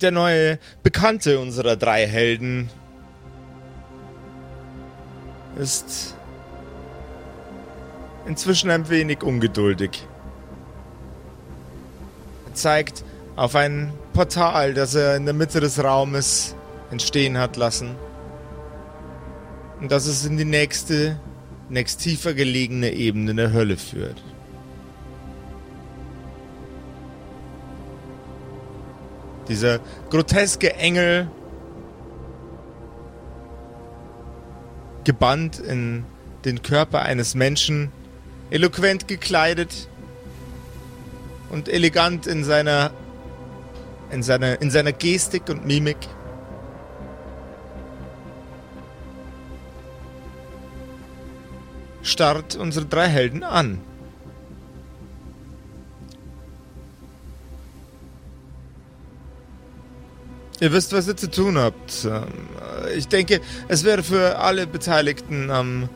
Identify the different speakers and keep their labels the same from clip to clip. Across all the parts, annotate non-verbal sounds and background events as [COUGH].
Speaker 1: der neue Bekannte unserer drei Helden ist inzwischen ein wenig ungeduldig. Er zeigt auf ein Portal, das er in der Mitte des Raumes entstehen hat lassen. Und dass es in die nächste, nächst tiefer gelegene Ebene der Hölle führt. Dieser groteske Engel, gebannt in den Körper eines Menschen, eloquent gekleidet und elegant in seiner in seiner in seiner Gestik und Mimik. starrt unsere drei Helden an. Ihr wisst, was ihr zu tun habt. Ähm, ich denke, es wäre für alle Beteiligten am,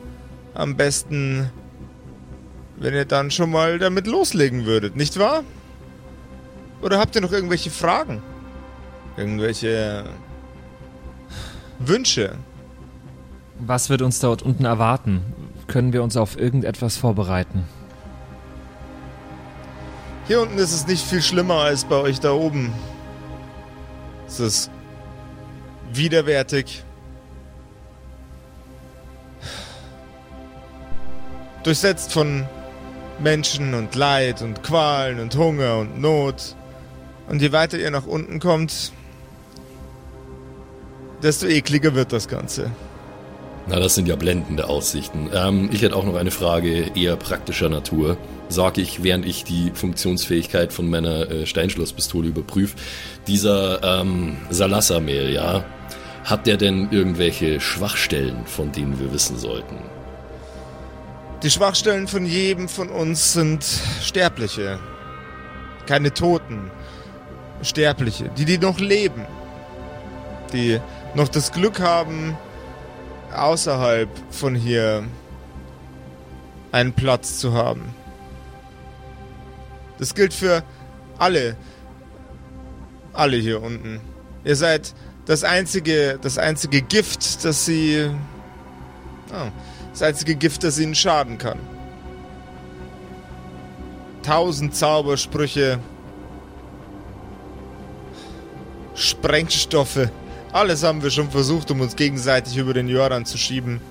Speaker 1: am besten, wenn ihr dann schon mal damit loslegen würdet, nicht wahr? Oder habt ihr noch irgendwelche Fragen? Irgendwelche Wünsche?
Speaker 2: Was wird uns dort unten erwarten? Können wir uns auf irgendetwas vorbereiten?
Speaker 1: Hier unten ist es nicht viel schlimmer als bei euch da oben. Es ist widerwärtig. Durchsetzt von Menschen und Leid und Qualen und Hunger und Not. Und je weiter ihr nach unten kommt, desto ekliger wird das Ganze.
Speaker 3: Na, das sind ja blendende Aussichten. Ähm, ich hätte auch noch eine Frage eher praktischer Natur. Sage ich, während ich die Funktionsfähigkeit von meiner äh, Steinschlosspistole überprüfe. Dieser ähm, Salassamel, ja, hat der denn irgendwelche Schwachstellen, von denen wir wissen sollten?
Speaker 1: Die Schwachstellen von jedem von uns sind Sterbliche. Keine Toten. Sterbliche. Die, die noch leben. Die noch das Glück haben, außerhalb von hier einen Platz zu haben. Das gilt für alle. Alle hier unten. Ihr seid das einzige, das einzige Gift, das sie. Oh, das einzige Gift, das ihnen schaden kann. Tausend Zaubersprüche. Sprengstoffe. Alles haben wir schon versucht, um uns gegenseitig über den Jordan zu schieben.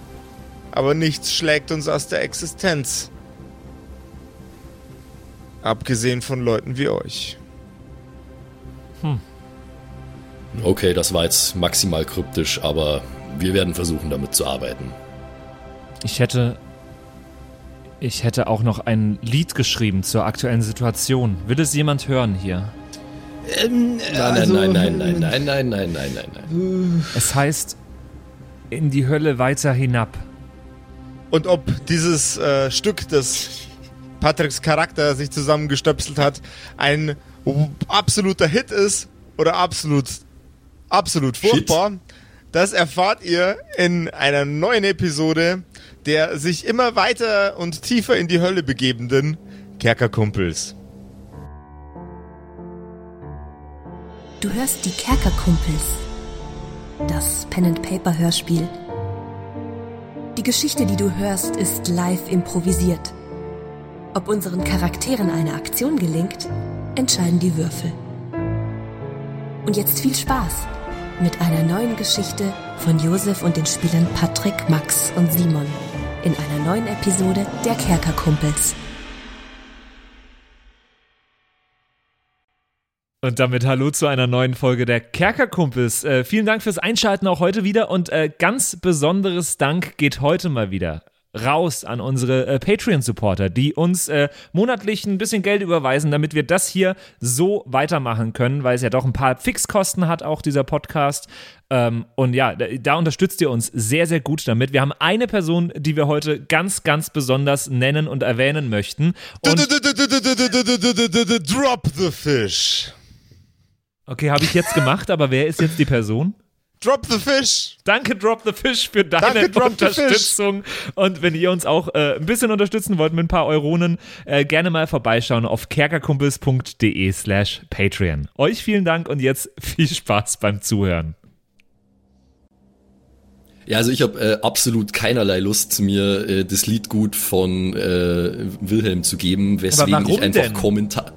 Speaker 1: Aber nichts schlägt uns aus der Existenz. Abgesehen von Leuten wie euch.
Speaker 3: Hm. Okay, das war jetzt maximal kryptisch, aber wir werden versuchen, damit zu arbeiten.
Speaker 2: Ich hätte. Ich hätte auch noch ein Lied geschrieben zur aktuellen Situation. Will es jemand hören hier?
Speaker 3: Ähm, nein, also, nein, nein, nein, nein, nein, nein, nein, nein, nein.
Speaker 2: Es heißt in die Hölle weiter hinab.
Speaker 1: Und ob dieses äh, Stück, das Patricks Charakter sich zusammengestöpselt hat, ein absoluter Hit ist oder absolut, absolut furchtbar, Shit. das erfahrt ihr in einer neuen Episode der sich immer weiter und tiefer in die Hölle begebenden Kerkerkumpels.
Speaker 4: Du hörst die Kerkerkumpels. Das Pen-and-Paper-Hörspiel. Die Geschichte, die du hörst, ist live improvisiert. Ob unseren Charakteren eine Aktion gelingt, entscheiden die Würfel. Und jetzt viel Spaß mit einer neuen Geschichte von Josef und den Spielern Patrick, Max und Simon in einer neuen Episode der Kerkerkumpels.
Speaker 2: Und damit hallo zu einer neuen Folge der Kerkerkumpels. Äh, vielen Dank fürs Einschalten auch heute wieder und äh, ganz besonderes Dank geht heute mal wieder raus an unsere äh, Patreon-Supporter, die uns äh, monatlich ein bisschen Geld überweisen, damit wir das hier so weitermachen können, weil es ja doch ein paar Fixkosten hat, auch dieser Podcast. Ähm, und ja, da, da, unterstützt ihr uns sehr, sehr gut damit. Wir haben eine Person, die wir heute ganz, ganz besonders nennen und erwähnen möchten. Und
Speaker 1: Drop the fish.
Speaker 2: Okay, habe ich jetzt gemacht, aber wer ist jetzt die Person?
Speaker 1: Drop the Fish.
Speaker 2: Danke, Drop the Fish, für deine
Speaker 1: Danke,
Speaker 2: Unterstützung. Und wenn ihr uns auch äh, ein bisschen unterstützen wollt mit ein paar Euronen, äh, gerne mal vorbeischauen auf kerkerkumpels.de slash Patreon. Euch vielen Dank und jetzt [LAUGHS] viel Spaß beim Zuhören.
Speaker 3: Ja, also ich habe äh, absolut keinerlei Lust, mir äh, das Liedgut von äh, Wilhelm zu geben, weswegen ich einfach
Speaker 2: denn?
Speaker 3: Kommentar.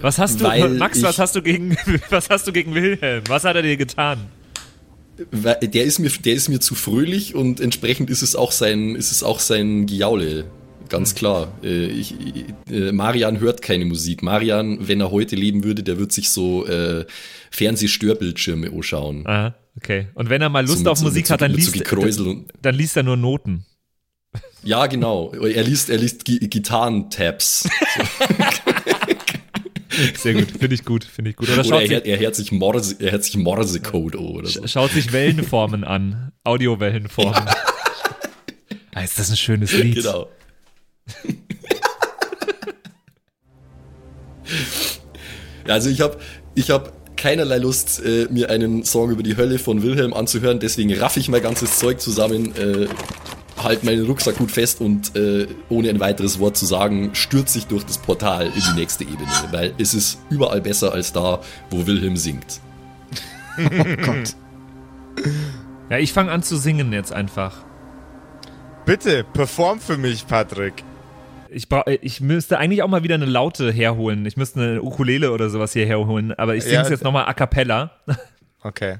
Speaker 2: Was hast du,
Speaker 3: Weil
Speaker 2: Max,
Speaker 3: ich-
Speaker 2: was hast du gegen, [LAUGHS] was hast du gegen Wilhelm? Was hat er dir getan?
Speaker 3: Der ist mir, der ist mir zu fröhlich und entsprechend ist es auch sein, ist es auch sein Giaule. Ganz klar. Äh, ich, äh, Marian hört keine Musik. Marian, wenn er heute leben würde, der wird sich so äh, Fernsehstörbildschirme anschauen.
Speaker 2: Aha, okay. Und wenn er mal Lust
Speaker 3: So mit
Speaker 2: auf
Speaker 3: so-
Speaker 2: Musik
Speaker 3: so-
Speaker 2: hat, dann
Speaker 3: so
Speaker 2: liest,
Speaker 3: Gekräusel und-
Speaker 2: dann liest er nur Noten.
Speaker 3: Ja, genau. Er liest, er liest Gi Gitarrentabs. [LAUGHS] [LAUGHS]
Speaker 2: Sehr gut, finde ich gut, finde ich gut. Oder
Speaker 3: Oder er,
Speaker 2: sich,
Speaker 3: hört- er hört sich Morse, er hört sich Morsecode an oder so.
Speaker 2: schaut sich Wellenformen an, Audiowellenformen. Ah, ist das ein schönes Lied?
Speaker 3: Genau. ja, [LAUGHS] also ich habe ich hab keinerlei Lust, äh, mir einen Song über die Hölle von Wilhelm anzuhören, deswegen raff ich mein ganzes Zeug zusammen, äh, halt meinen Rucksack gut fest und äh, ohne ein weiteres Wort zu sagen, stürze ich durch das Portal in die nächste Ebene, weil es ist überall besser als da, wo Wilhelm singt. [LAUGHS]
Speaker 2: Ja, ich fange an zu singen jetzt einfach.
Speaker 1: Bitte, perform für mich, Patrick.
Speaker 2: Ich, bra ich müsste eigentlich auch mal wieder eine Laute herholen. Ich müsste eine Ukulele oder sowas hier herholen, aber ich singe es
Speaker 1: Ja,
Speaker 2: jetzt nochmal a cappella.
Speaker 1: Okay.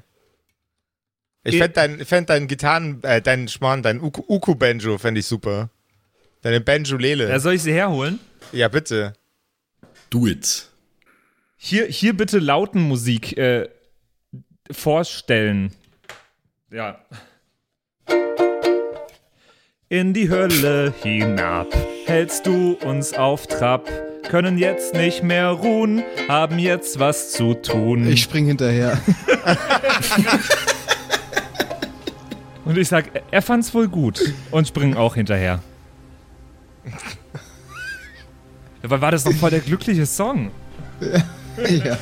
Speaker 1: Ich fände dein, fänd dein Gitarren, äh, dein Schmarrn, dein Uku- Uku-Banjo fände ich super. Deine Banjolele.
Speaker 2: Ja, soll ich sie herholen?
Speaker 1: ja, bitte.
Speaker 3: Do it.
Speaker 2: Hier, hier bitte Lautenmusik äh, vorstellen. Ja. In die Hölle hinab hältst du uns auf Trab, können jetzt nicht mehr ruhen, haben jetzt was zu tun.
Speaker 5: Ich spring hinterher. [LAUGHS]
Speaker 2: Und ich sag, er fand's wohl gut und springen auch hinterher. Dabei war das doch voll der glückliche Song. [LAUGHS]
Speaker 5: ja,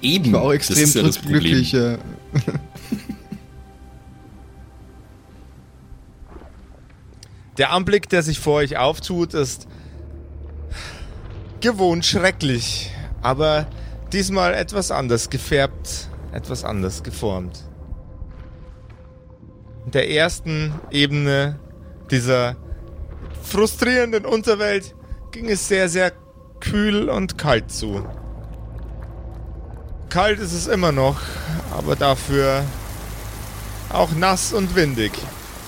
Speaker 3: Eben,
Speaker 5: ich war auch
Speaker 3: das
Speaker 5: extrem
Speaker 3: ist ja das
Speaker 5: glücklich. Ja.
Speaker 1: Der Anblick, der sich vor euch auftut, ist gewohnt schrecklich, aber diesmal etwas anders gefärbt, etwas anders geformt. Der ersten Ebene dieser frustrierenden Unterwelt ging es sehr, sehr kühl und kalt zu. Kalt ist es immer noch, aber dafür auch nass und windig.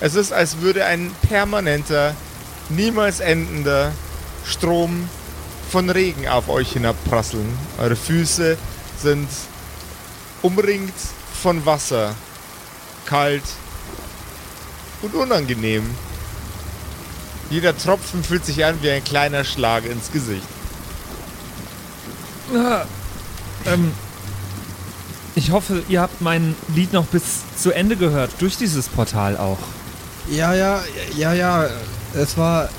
Speaker 1: Es ist, als würde ein permanenter, niemals endender Strom von Regen auf euch hinabprasseln. Eure Füße sind umringt von Wasser, kalt und unangenehm. Jeder Tropfen fühlt sich an wie ein kleiner Schlag ins Gesicht.
Speaker 2: Ah, ähm, ich hoffe, ihr habt mein Lied noch bis zu Ende gehört, durch dieses Portal auch.
Speaker 5: ja, ja, ja, ja. Es war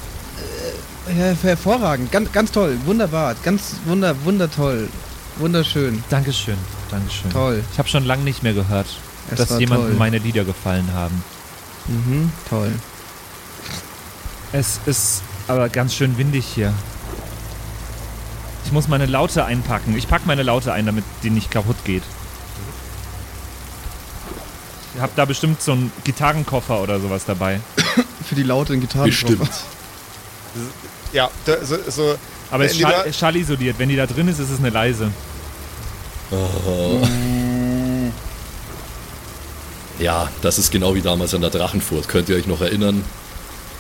Speaker 5: äh, hervorragend. Ganz, ganz toll. Wunderbar. Ganz wunder, wundertoll. Wunderschön.
Speaker 2: Dankeschön, Dankeschön.
Speaker 5: Toll.
Speaker 2: Ich habe schon lange nicht mehr gehört,
Speaker 5: Es
Speaker 2: dass jemandem
Speaker 5: toll.
Speaker 2: meine Lieder gefallen haben.
Speaker 5: Mhm, toll.
Speaker 2: Es ist aber ganz schön windig hier. Ich muss meine Laute einpacken. Ich packe meine Laute ein, damit die nicht kaputt geht. Ihr habt da bestimmt so einen Gitarrenkoffer oder sowas dabei. [COUGHS]
Speaker 5: Für die lauten Gitarren.
Speaker 3: Bestimmt.
Speaker 1: Ja, da, so, so
Speaker 2: Aber es ist schall, schallisoliert. Wenn die da drin ist, ist es eine leise.
Speaker 3: Ja, das ist genau wie damals an der Drachenfurt. Könnt ihr euch noch erinnern?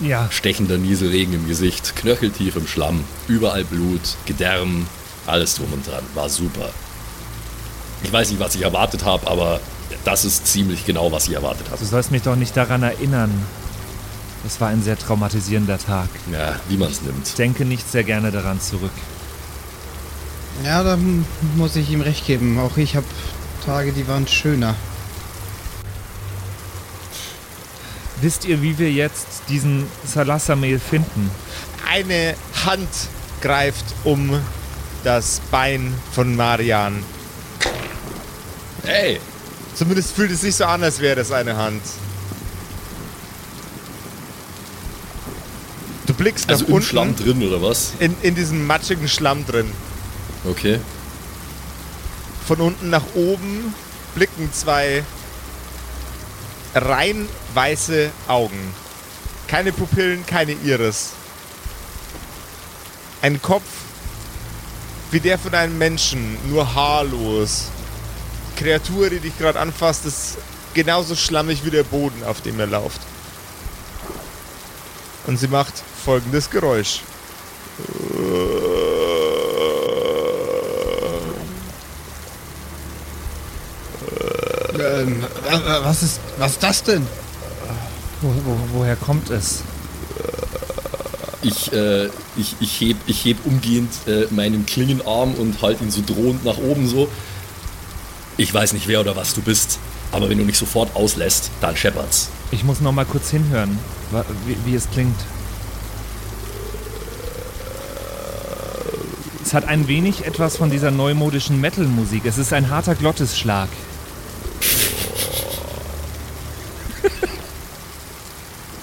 Speaker 2: Ja.
Speaker 3: Stechender Nieselregen im Gesicht, knöcheltief im Schlamm, überall Blut, Gedärm, alles drum und dran. War super. Ich weiß nicht, was ich erwartet habe, aber das ist ziemlich genau, was ich erwartet habe.
Speaker 2: Du sollst mich doch nicht daran erinnern. Das war ein sehr traumatisierender Tag.
Speaker 3: Ja, wie man es nimmt.
Speaker 2: Denke nicht sehr gerne daran zurück.
Speaker 5: Ja, da hm, muss ich ihm recht geben. Auch ich habe Tage, die waren schöner.
Speaker 2: Wisst ihr, wie wir jetzt diesen Salasamel finden?
Speaker 1: eine Hand greift um das Bein von Marian.
Speaker 3: Hey,
Speaker 1: Zumindest fühlt es sich so an, als wäre das eine Hand. Du blickst
Speaker 3: Also
Speaker 1: nach
Speaker 3: im
Speaker 1: unten
Speaker 3: Schlamm drin oder was?
Speaker 1: in, in diesem matschigen Schlamm drin.
Speaker 3: Okay.
Speaker 1: Von unten nach oben blicken zwei rein weiße Augen. Keine Pupillen, keine Iris. Ein Kopf wie der von einem Menschen, nur haarlos. Die Kreatur, die dich gerade anfasst, ist genauso schlammig wie der Boden, auf dem ihr lauft. Und sie macht folgendes Geräusch.
Speaker 5: Ähm, wa- wa- was ist, was ist das denn?
Speaker 2: Wo, wo, woher kommt es?
Speaker 3: Ich, äh, ich, ich, heb, ich heb umgehend äh, meinen Klingenarm und halte ihn so drohend nach oben so. Ich weiß nicht, wer oder was du bist, aber wenn du nicht sofort auslässt, dann scheppert's.
Speaker 2: Ich muss noch mal kurz hinhören, wie, wie es klingt. Es hat ein wenig etwas von dieser neumodischen Metal-Musik. Es ist ein harter Glottisschlag.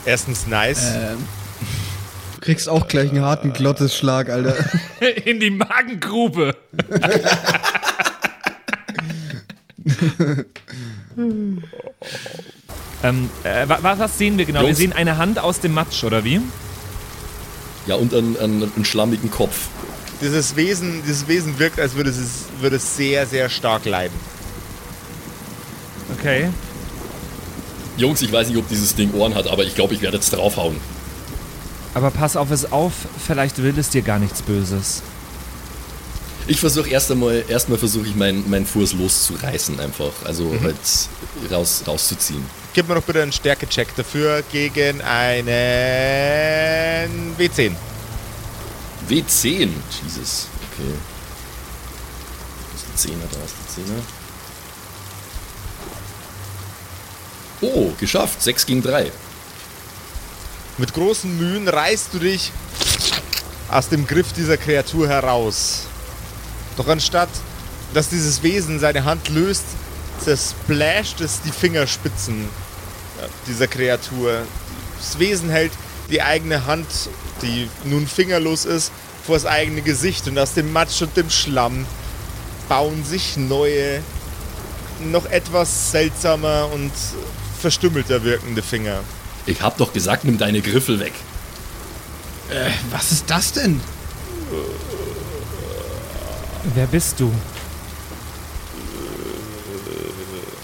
Speaker 1: Erstens nice.
Speaker 5: Ähm, du kriegst auch gleich einen harten Glottesschlag, Alter. [LAUGHS]
Speaker 2: In die Magengrube. [LAUGHS] ähm, äh, wa- wa- was sehen wir genau? Wir
Speaker 3: Jungs.
Speaker 2: sehen eine Hand aus dem Matsch, oder wie?
Speaker 3: Ja, und einen, einen, einen schlammigen Kopf.
Speaker 1: Dieses Wesen, dieses Wesen wirkt, als würde es, würde es sehr, sehr stark leiden.
Speaker 2: Okay.
Speaker 3: Jungs, ich weiß nicht, ob dieses Ding Ohren hat, aber ich glaube, ich werde jetzt draufhauen.
Speaker 2: Aber pass auf es auf, vielleicht will es dir gar nichts Böses.
Speaker 3: Ich versuche erst einmal, erstmal versuche ich meinen mein Fuß loszureißen einfach. Also halt raus, rauszuziehen.
Speaker 1: Gib mir doch bitte einen Stärke-Check dafür gegen einen W10.
Speaker 3: W10. Jesus. Okay. Das ist die 10er, da ist die 10er. Oh, geschafft. 6 gegen 3.
Speaker 1: Mit großen Mühen reißt du dich aus dem Griff dieser Kreatur heraus. Doch anstatt, dass dieses Wesen seine Hand löst, zersplasht es die Fingerspitzen äh, dieser Kreatur. Das Wesen hält die eigene Hand, die nun fingerlos ist, vor das eigene Gesicht und aus dem Matsch und dem Schlamm bauen sich neue, noch etwas seltsamer und verstümmelter wirkende Finger.
Speaker 3: Ich hab doch gesagt, nimm deine Griffel weg.
Speaker 5: Äh, was ist das denn?
Speaker 2: Wer bist du?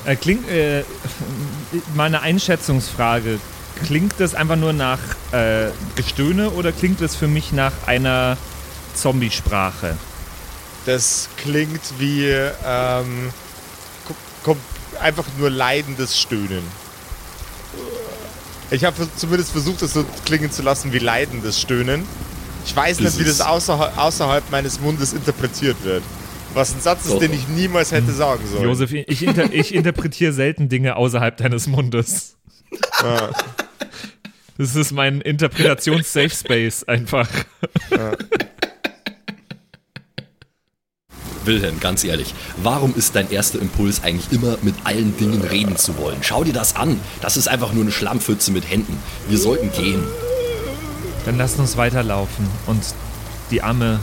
Speaker 2: Äh, klingt, äh, meine Einschätzungsfrage. Klingt das einfach nur nach äh, Gestöhne oder klingt es für mich nach einer Zombiesprache?
Speaker 1: Das klingt wie ähm, einfach nur leidendes Stöhnen. Ich habe zumindest versucht, es so klingen zu lassen wie leidendes Stöhnen. Ich weiß
Speaker 3: Das
Speaker 1: nicht, wie das außerhalb, außerhalb meines Mundes interpretiert wird. Was ein Satz ist, den ich niemals hätte sagen sollen.
Speaker 2: Josef, ich, inter ich interpretiere selten Dinge außerhalb deines Mundes.
Speaker 1: Ja.
Speaker 2: Das ist mein Interpretations-Safe Space einfach.
Speaker 3: Wilhelm, ganz ehrlich, warum ist dein erster Impuls eigentlich immer mit allen Dingen reden zu wollen? Schau dir das an. Das ist einfach nur eine Schlammpfütze mit Händen. Wir sollten gehen.
Speaker 2: Dann lasst uns weiterlaufen und die arme,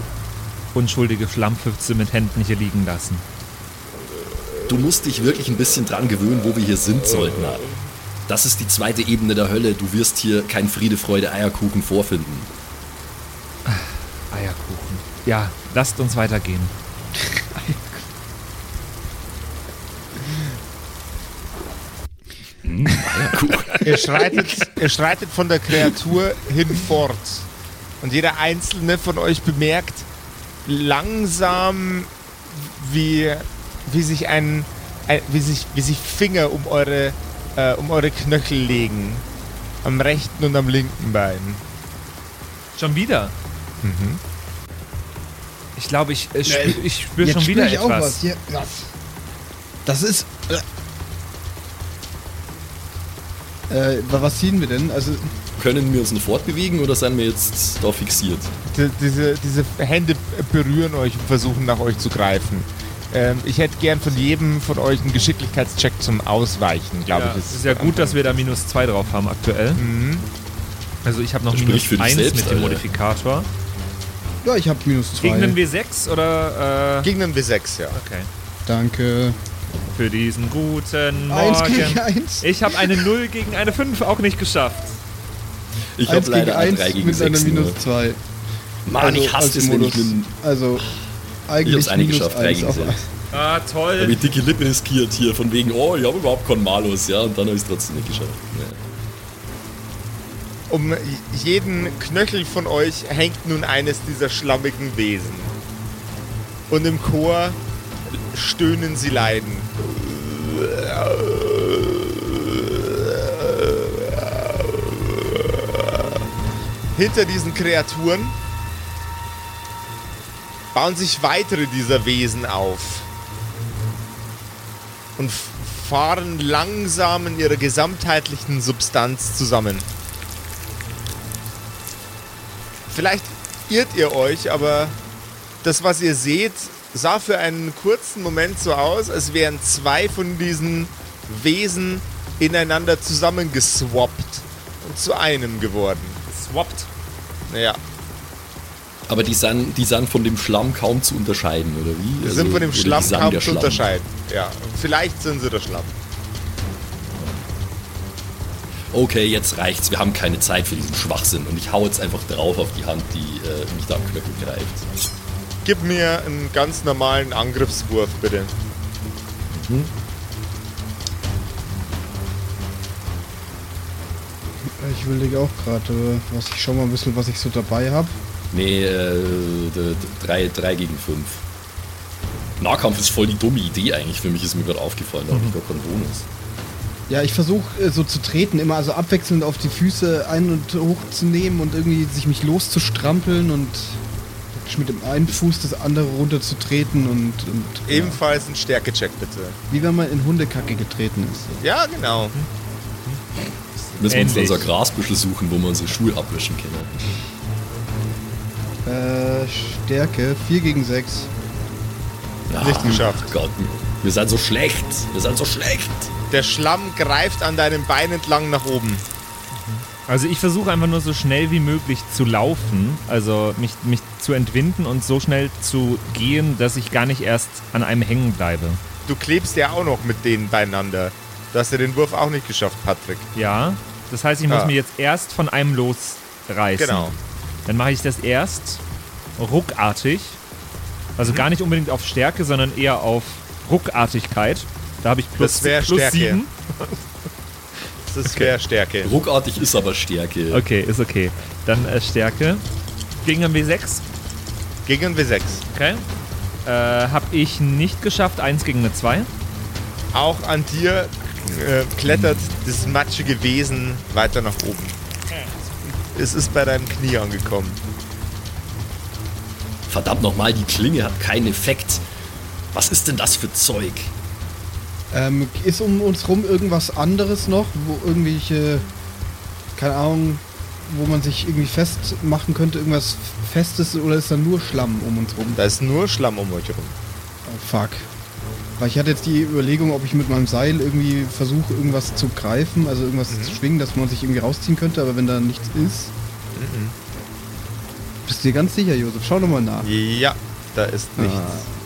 Speaker 2: unschuldige Schlammpfütze mit Händen hier liegen lassen.
Speaker 3: Du musst dich wirklich ein bisschen dran gewöhnen, wo wir hier sind, Söldner. Das ist die zweite Ebene der Hölle. Du wirst hier kein Friede, Freude, Eierkuchen vorfinden.
Speaker 2: Eierkuchen. Ja, lasst uns weitergehen.
Speaker 3: Eierkuchen.
Speaker 1: Ihr schreitet, ihr schreitet von der Kreatur hinfort. Und jeder einzelne von euch bemerkt langsam, wie, wie sich ein, ein wie sich, wie sich Finger um eure, äh, um eure Knöchel legen. Am rechten und am linken Bein.
Speaker 2: Schon wieder? Ich glaube, ich, äh, spür, ich spüre schon
Speaker 5: spür
Speaker 2: wieder
Speaker 5: ich auch
Speaker 2: etwas.
Speaker 5: was. Hier, was? Das ist. Äh, äh, was ziehen wir denn? Also,
Speaker 3: Können wir uns noch fortbewegen oder sind wir jetzt da fixiert?
Speaker 1: Die, diese, diese Hände berühren euch und versuchen nach euch zu greifen. Ähm, ich hätte gern von jedem von euch einen Geschicklichkeitscheck zum Ausweichen, glaube
Speaker 2: Ja,
Speaker 1: ich.
Speaker 2: es ist ja gut, dass wir da minus 2 drauf haben aktuell.
Speaker 1: Mhm.
Speaker 2: Also ich habe noch
Speaker 3: Das
Speaker 2: minus
Speaker 3: spricht für dich
Speaker 2: 1
Speaker 3: selbst,
Speaker 2: mit dem
Speaker 3: Alter.
Speaker 5: Ja, ich habe minus zwei.
Speaker 2: Gegen einen W6 oder? Äh,
Speaker 1: Gegen einen W6, ja.
Speaker 2: okay.
Speaker 5: Danke.
Speaker 2: Für diesen guten
Speaker 5: Eins gegen
Speaker 2: Morgen.
Speaker 5: eins.
Speaker 2: Ich habe eine 0 gegen eine 5 auch nicht geschafft.
Speaker 3: Ich habe
Speaker 5: Eins gegen
Speaker 3: leider
Speaker 5: eins
Speaker 3: A3 gegen
Speaker 5: mit einer
Speaker 3: 6
Speaker 5: minus
Speaker 3: nur.
Speaker 5: zwei.
Speaker 3: Mann,
Speaker 5: Also
Speaker 3: ich hasse
Speaker 5: als
Speaker 3: es, wenn ich
Speaker 5: Modus.
Speaker 3: einen...
Speaker 5: Also
Speaker 3: Ich
Speaker 5: eigentlich
Speaker 3: hab's eine
Speaker 5: minus
Speaker 3: geschafft, 3
Speaker 5: eins
Speaker 3: gegen
Speaker 5: auf
Speaker 3: 6.
Speaker 2: Ah,
Speaker 3: Hab
Speaker 2: toll.
Speaker 3: ich dicke Lippen riskiert hier, von wegen, oh, ich habe überhaupt keinen Malus, ja, und dann habe ich es trotzdem nicht geschafft. Ja.
Speaker 1: Um jeden Knöchel von euch hängt nun eines dieser schlammigen Wesen. Und im Chor stöhnen sie leiden. Hinter diesen Kreaturen bauen sich weitere dieser Wesen auf und fahren langsam in ihrer gesamtheitlichen Substanz zusammen. Vielleicht irrt ihr euch, aber das, was ihr seht, sah für einen kurzen Moment so aus, als wären zwei von diesen Wesen ineinander zusammengeswappt und zu einem geworden.
Speaker 2: Swapped.
Speaker 1: Naja,
Speaker 3: Aber die sind, die sind von dem Schlamm kaum zu unterscheiden, oder wie?
Speaker 1: die
Speaker 3: Also,
Speaker 1: sind von dem Schlamm kaum
Speaker 3: der
Speaker 1: zu
Speaker 3: Schlamm.
Speaker 1: unterscheiden. Ja, vielleicht sind sie der Schlamm.
Speaker 3: Okay, jetzt reicht's. Wir haben keine Zeit für diesen Schwachsinn. Und ich hau jetzt einfach drauf auf die Hand, die äh, mich da am Knöchel greift.
Speaker 1: Gib mir einen ganz normalen Angriffswurf, bitte.
Speaker 5: Ich überlege auch gerade, was ich schau mal ein bisschen, was ich so dabei habe.
Speaker 3: Nee, äh, 3 drei gegen 5. Nahkampf ist voll die dumme Idee eigentlich. Für mich ist mir gerade aufgefallen, da habe ich gar keinen Bonus.
Speaker 5: Ja, ich versuche äh, so zu treten, immer also abwechselnd auf die Füße ein- und hochzunehmen und irgendwie sich mich loszustrampeln und mit dem einen Fuß das andere runterzutreten und, und ja.
Speaker 1: Ebenfalls ein Stärkecheck, bitte.
Speaker 5: wie wenn man in Hundekacke getreten ist.
Speaker 1: Ja, genau.
Speaker 3: Müssen wir uns ein Grasbüschel suchen, wo wir unsere Schuhe abwischen können.
Speaker 5: Äh, Stärke 4 gegen 6.
Speaker 3: Ja,
Speaker 1: Nicht geschafft.
Speaker 3: Gott, wir sind so schlecht. Wir sind so schlecht.
Speaker 1: Der Schlamm greift an deinem Bein entlang nach oben.
Speaker 2: Also ich versuche einfach nur so schnell wie möglich zu laufen, also mich, mich zu entwinden und so schnell zu gehen, dass ich gar nicht erst an einem hängen bleibe.
Speaker 1: Du klebst ja auch noch mit denen beieinander. Du hast ja den Wurf auch nicht geschafft, Patrick.
Speaker 2: Ja, das heißt, ich muss mir jetzt erst von einem losreißen.
Speaker 1: Genau.
Speaker 2: Dann mache ich das erst ruckartig. Also gar nicht unbedingt auf Stärke, sondern eher auf Ruckartigkeit. Da habe ich plus,
Speaker 1: Das
Speaker 2: plus
Speaker 1: Stärke.
Speaker 2: sieben. [LAUGHS]
Speaker 1: Das ist schwer Stärke.
Speaker 3: Ruckartig ist aber Stärke.
Speaker 2: Okay, ist okay. Dann äh, Stärke. Gegen ein W6.
Speaker 1: Gegen ein W6.
Speaker 2: Okay. Äh, habe ich nicht geschafft. Eins gegen eine 2.
Speaker 1: Auch an dir äh, klettert das matschige Wesen weiter nach oben. Es ist bei deinem Knie angekommen.
Speaker 3: Verdammt nochmal, die Klinge hat keinen Effekt. Was ist denn das für Zeug?
Speaker 5: Ähm, ist um uns rum irgendwas anderes noch, wo irgendwelche, keine Ahnung, wo man sich irgendwie festmachen könnte, irgendwas Festes oder ist da nur Schlamm um uns rum?
Speaker 1: Da ist nur Schlamm um euch herum.
Speaker 5: Oh, fuck. Weil ich hatte jetzt die Überlegung, ob ich mit meinem Seil irgendwie versuche, irgendwas zu greifen, also irgendwas
Speaker 1: Mhm.
Speaker 5: zu schwingen, dass man sich irgendwie rausziehen könnte, aber wenn da nichts ist.
Speaker 1: Mhm.
Speaker 5: Bist du dir ganz sicher, Josef? Schau doch mal nach.
Speaker 1: Ja, da ist nichts.
Speaker 5: Ah.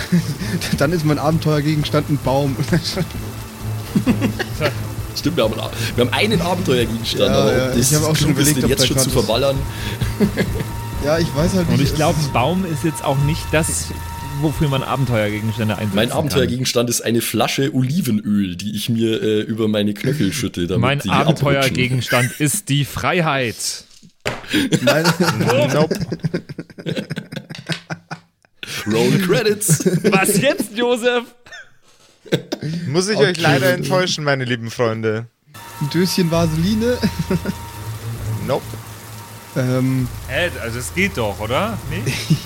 Speaker 5: [LAUGHS] Dann ist mein Abenteuergegenstand ein Baum. [LAUGHS]
Speaker 3: Stimmt, wir haben, einen- wir haben einen Abenteuergegenstand,
Speaker 5: Ja,
Speaker 3: aber
Speaker 5: ja,
Speaker 3: das
Speaker 5: ich hab auch schon überlegt,
Speaker 3: den
Speaker 5: ob
Speaker 3: jetzt schon zu verballern.
Speaker 5: ja, ich weiß halt nicht.
Speaker 2: Und ich glaube,
Speaker 5: ist-
Speaker 2: Baum ist jetzt auch nicht das, wofür man Abenteuergegenstände einsetzt.
Speaker 3: Mein Abenteuergegenstand ist eine Flasche Olivenöl, die ich mir äh, über meine Knöchel schütte. Damit
Speaker 2: Mein. Abenteuergegenstand ist die Freiheit.
Speaker 5: Nein, [LAUGHS]
Speaker 1: Nope.
Speaker 3: Roll Credits. [LAUGHS]
Speaker 2: Was jetzt, Josef?
Speaker 1: Muss ich
Speaker 5: Okay.
Speaker 1: euch leider enttäuschen, meine lieben Freunde.
Speaker 5: ein Döschen Vaseline.
Speaker 1: Nope.
Speaker 5: Ähm,
Speaker 2: Hä, also es geht doch, oder? Nee?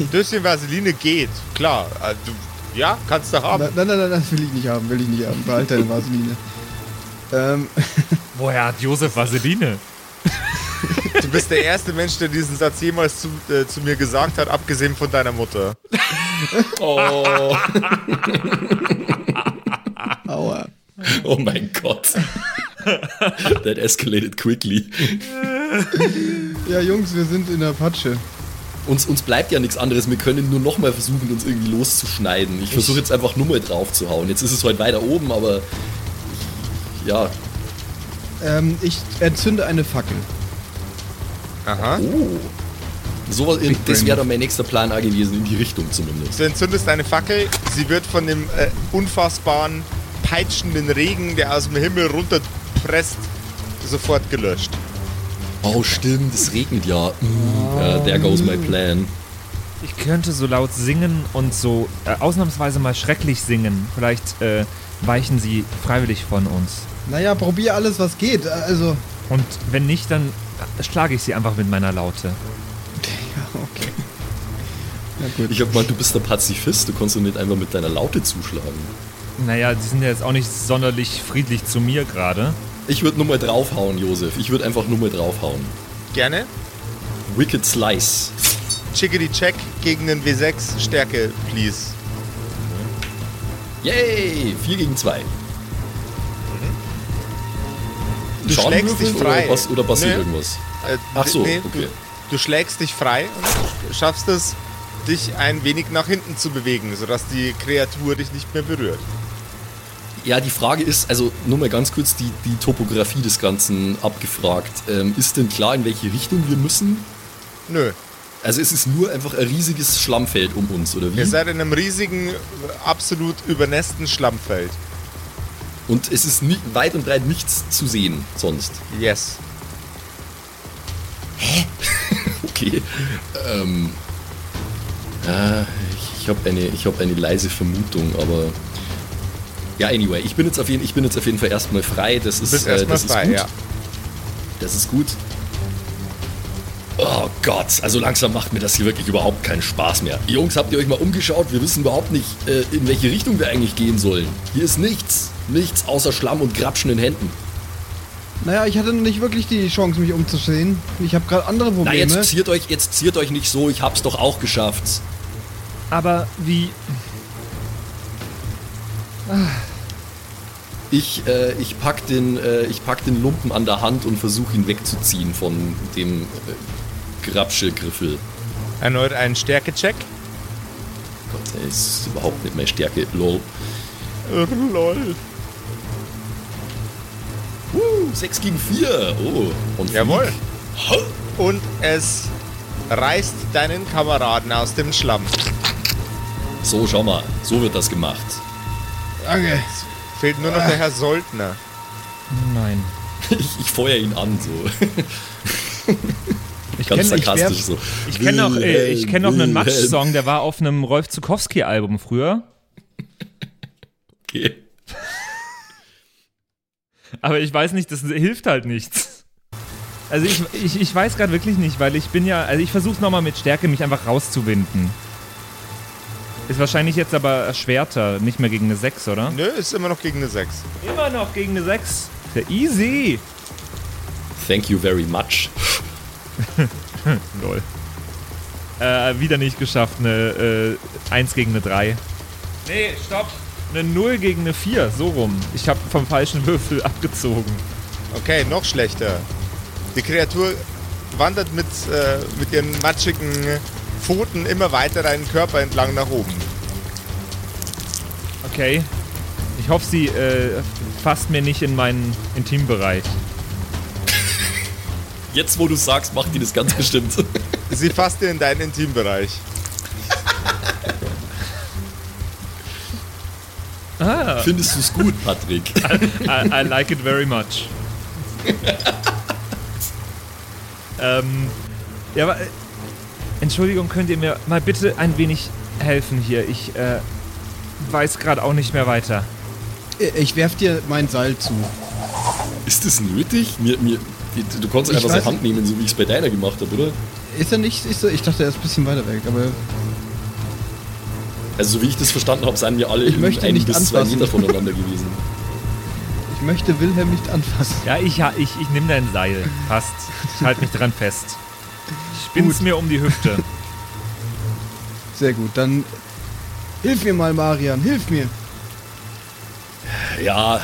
Speaker 2: [LAUGHS]
Speaker 1: Döschen Vaseline geht, klar. Du, ja, kannst du haben.
Speaker 5: nein, nein, nein, das will ich nicht haben, will ich nicht haben. Behalt deine Vaseline. Ähm, [LAUGHS]
Speaker 2: Woher hat Josef Vaseline?
Speaker 1: Du bist der erste Mensch, der diesen Satz jemals zu, äh, zu mir gesagt hat, abgesehen von deiner Mutter.
Speaker 3: Oh, [LAUGHS]
Speaker 5: Aua.
Speaker 3: oh mein Gott. That escalated quickly.
Speaker 5: Ja, Jungs, wir sind in der Patsche.
Speaker 3: Uns, uns bleibt ja nichts anderes. Wir können nur noch mal versuchen, uns irgendwie loszuschneiden. Ich versuche jetzt einfach nur mal drauf zu hauen. Jetzt ist es heute weiter oben, aber ja.
Speaker 5: Ähm, ich entzünde eine Fackel.
Speaker 1: Aha.
Speaker 3: Oh. So,
Speaker 5: Big
Speaker 3: das wäre dann mein nächster Plan A gewesen, in die Richtung zumindest.
Speaker 1: Du entzündest eine Fackel, sie wird von dem äh, unfassbaren, peitschenden Regen, der aus dem Himmel runterpresst, sofort gelöscht.
Speaker 3: Oh, stimmt, es regnet ja. Mm, ja there goes my plan.
Speaker 2: Ich könnte so laut singen und so äh, ausnahmsweise mal schrecklich singen. Vielleicht äh, weichen sie freiwillig von uns.
Speaker 5: Naja, probier alles, was geht. Also.
Speaker 2: Und wenn nicht, dann schlage ich sie einfach mit meiner Laute.
Speaker 3: Ich hab gemeint, du bist der Pazifist, du kannst doch nicht einfach mit deiner Laute zuschlagen.
Speaker 2: Naja, die sind ja jetzt auch nicht sonderlich friedlich zu mir gerade.
Speaker 3: Ich würde nur mal draufhauen, Josef. Ich würde einfach nur mal draufhauen.
Speaker 1: Gerne.
Speaker 3: Wicked Slice.
Speaker 1: Chickity Check gegen den W6 Stärke, please.
Speaker 3: Yay! 4 gegen 2.
Speaker 1: Du schlägst dich frei.
Speaker 3: Oder, was, oder passiert
Speaker 1: Nee.
Speaker 3: irgendwas?
Speaker 1: Äh,
Speaker 3: Ach so,
Speaker 1: nee,
Speaker 3: okay.
Speaker 1: du, du schlägst dich frei und schaffst es, dich ein wenig nach hinten zu bewegen, sodass die Kreatur dich nicht mehr berührt.
Speaker 3: Ja, die Frage ist, also nur mal ganz kurz die, die Topografie des Ganzen abgefragt. Ähm, ist denn klar, in welche Richtung wir müssen?
Speaker 1: Nö.
Speaker 3: Also es ist nur einfach ein riesiges Schlammfeld um uns, oder wie?
Speaker 1: Ihr seid in einem riesigen, absolut übernässten Schlammfeld.
Speaker 3: Und es ist ni weit und breit nichts zu sehen sonst.
Speaker 1: Yes. [LAUGHS]
Speaker 3: Okay. Ähm, äh, ich ich habe eine, ich hab eine leise Vermutung, aber... Ja, anyway, ich bin jetzt auf jeden, ich bin jetzt auf jeden Fall erstmal frei. Das ist,
Speaker 1: Du bist
Speaker 3: äh, das ist
Speaker 1: frei,
Speaker 3: gut.
Speaker 1: ja.
Speaker 3: Das ist gut. Oh Gott, also langsam macht mir das hier wirklich überhaupt keinen Spaß mehr. Jungs, habt ihr euch mal umgeschaut? Wir wissen überhaupt nicht, äh, in welche Richtung wir eigentlich gehen sollen. Hier ist nichts. Nichts außer Schlamm und grapschenden Händen.
Speaker 5: Naja, ich hatte nicht wirklich die Chance, mich umzusehen. Ich habe gerade andere
Speaker 3: Na,
Speaker 5: Probleme.
Speaker 3: jetzt ziert euch, jetzt ziert euch nicht so. Ich hab's doch auch geschafft.
Speaker 2: Aber wie.
Speaker 3: Ich, äh, ich, pack den, äh, ich pack den Lumpen an der Hand und versuche ihn wegzuziehen von dem äh, Grapschelgriffel.
Speaker 1: Erneut einen Stärke-Check.
Speaker 3: Gott, ey, ist überhaupt nicht meine Stärke. Lol.
Speaker 1: Lol.
Speaker 3: Uh, 6 gegen 4. Oh, und
Speaker 1: Jawohl.
Speaker 3: Flieg.
Speaker 1: Und es reißt deinen Kameraden aus dem Schlamm.
Speaker 3: So, schau mal. So wird das gemacht.
Speaker 5: Danke.
Speaker 1: Fehlt nur noch der Herr Soldner.
Speaker 2: Nein.
Speaker 3: Ich, ich feuer ihn an, so.
Speaker 2: Ich
Speaker 3: Ganz
Speaker 2: kenne ich
Speaker 3: sarkastisch
Speaker 2: werf-
Speaker 3: so.
Speaker 2: ich kenn noch, äh, ich kenn noch einen. Matsch-Song, der war auf einem Rolf Zukowski-Album früher.
Speaker 3: Okay. [LAUGHS]
Speaker 2: Aber ich weiß nicht, das hilft halt nichts. Also ich, ich, ich weiß gerade wirklich nicht, weil ich bin ja, also ich versuche nochmal mit Stärke mich einfach rauszuwinden. Ist wahrscheinlich jetzt aber erschwerter, nicht mehr gegen eine 6, oder?
Speaker 1: Nö, ist immer noch gegen eine 6.
Speaker 2: Immer noch gegen eine 6. Ist ja easy.
Speaker 3: Thank you very much. [LAUGHS]
Speaker 2: Lol. Äh, wieder nicht geschafft, eine äh, 1 gegen eine 3. Nee, stopp. Eine 0 gegen eine 4, so rum. Ich habe vom falschen Würfel [LAUGHS] abgezogen.
Speaker 1: Okay, noch schlechter. Die Kreatur wandert mit, äh, mit ihren matschigen Pfoten immer weiter deinen Körper entlang nach oben.
Speaker 2: Okay. Ich hoffe, sie äh, fasst mir nicht in meinen Intimbereich.
Speaker 3: Jetzt, wo du sagst, macht die das ganz bestimmt. [LAUGHS]
Speaker 1: Sie fasst dir in deinen Intimbereich.
Speaker 2: Ah,
Speaker 3: Findest du es gut, Patrick? [LAUGHS]
Speaker 2: I, I like it very much. [LAUGHS] ähm, ja, aber, Entschuldigung, könnt ihr mir mal bitte ein wenig helfen hier? Ich äh, weiß gerade auch nicht mehr weiter.
Speaker 5: Ich werf dir mein Seil zu.
Speaker 3: Ist das nötig? Mir, mir, du kannst
Speaker 5: Ich
Speaker 3: einfach so Hand nehmen, so wie ich es bei deiner gemacht habe, oder?
Speaker 5: Ist er nicht? Ist er, ich dachte, er ist ein bisschen weiter weg, aber
Speaker 3: Also, so wie ich das verstanden habe, seien wir alle
Speaker 5: Ich möchte
Speaker 3: ein
Speaker 5: nicht
Speaker 3: bis zwei
Speaker 5: anfassen.
Speaker 3: Meter voneinander gewesen. [LAUGHS]
Speaker 5: ich möchte Wilhelm nicht anfassen.
Speaker 2: Ja, ich, ja, ich, ich nehme dein Seil. Passt. Ich halte mich dran fest. Ich
Speaker 5: Gut.
Speaker 2: mir um die Hüfte. [LAUGHS]
Speaker 5: Sehr gut, dann Hilf mir mal, Marian, hilf mir.
Speaker 3: Ja,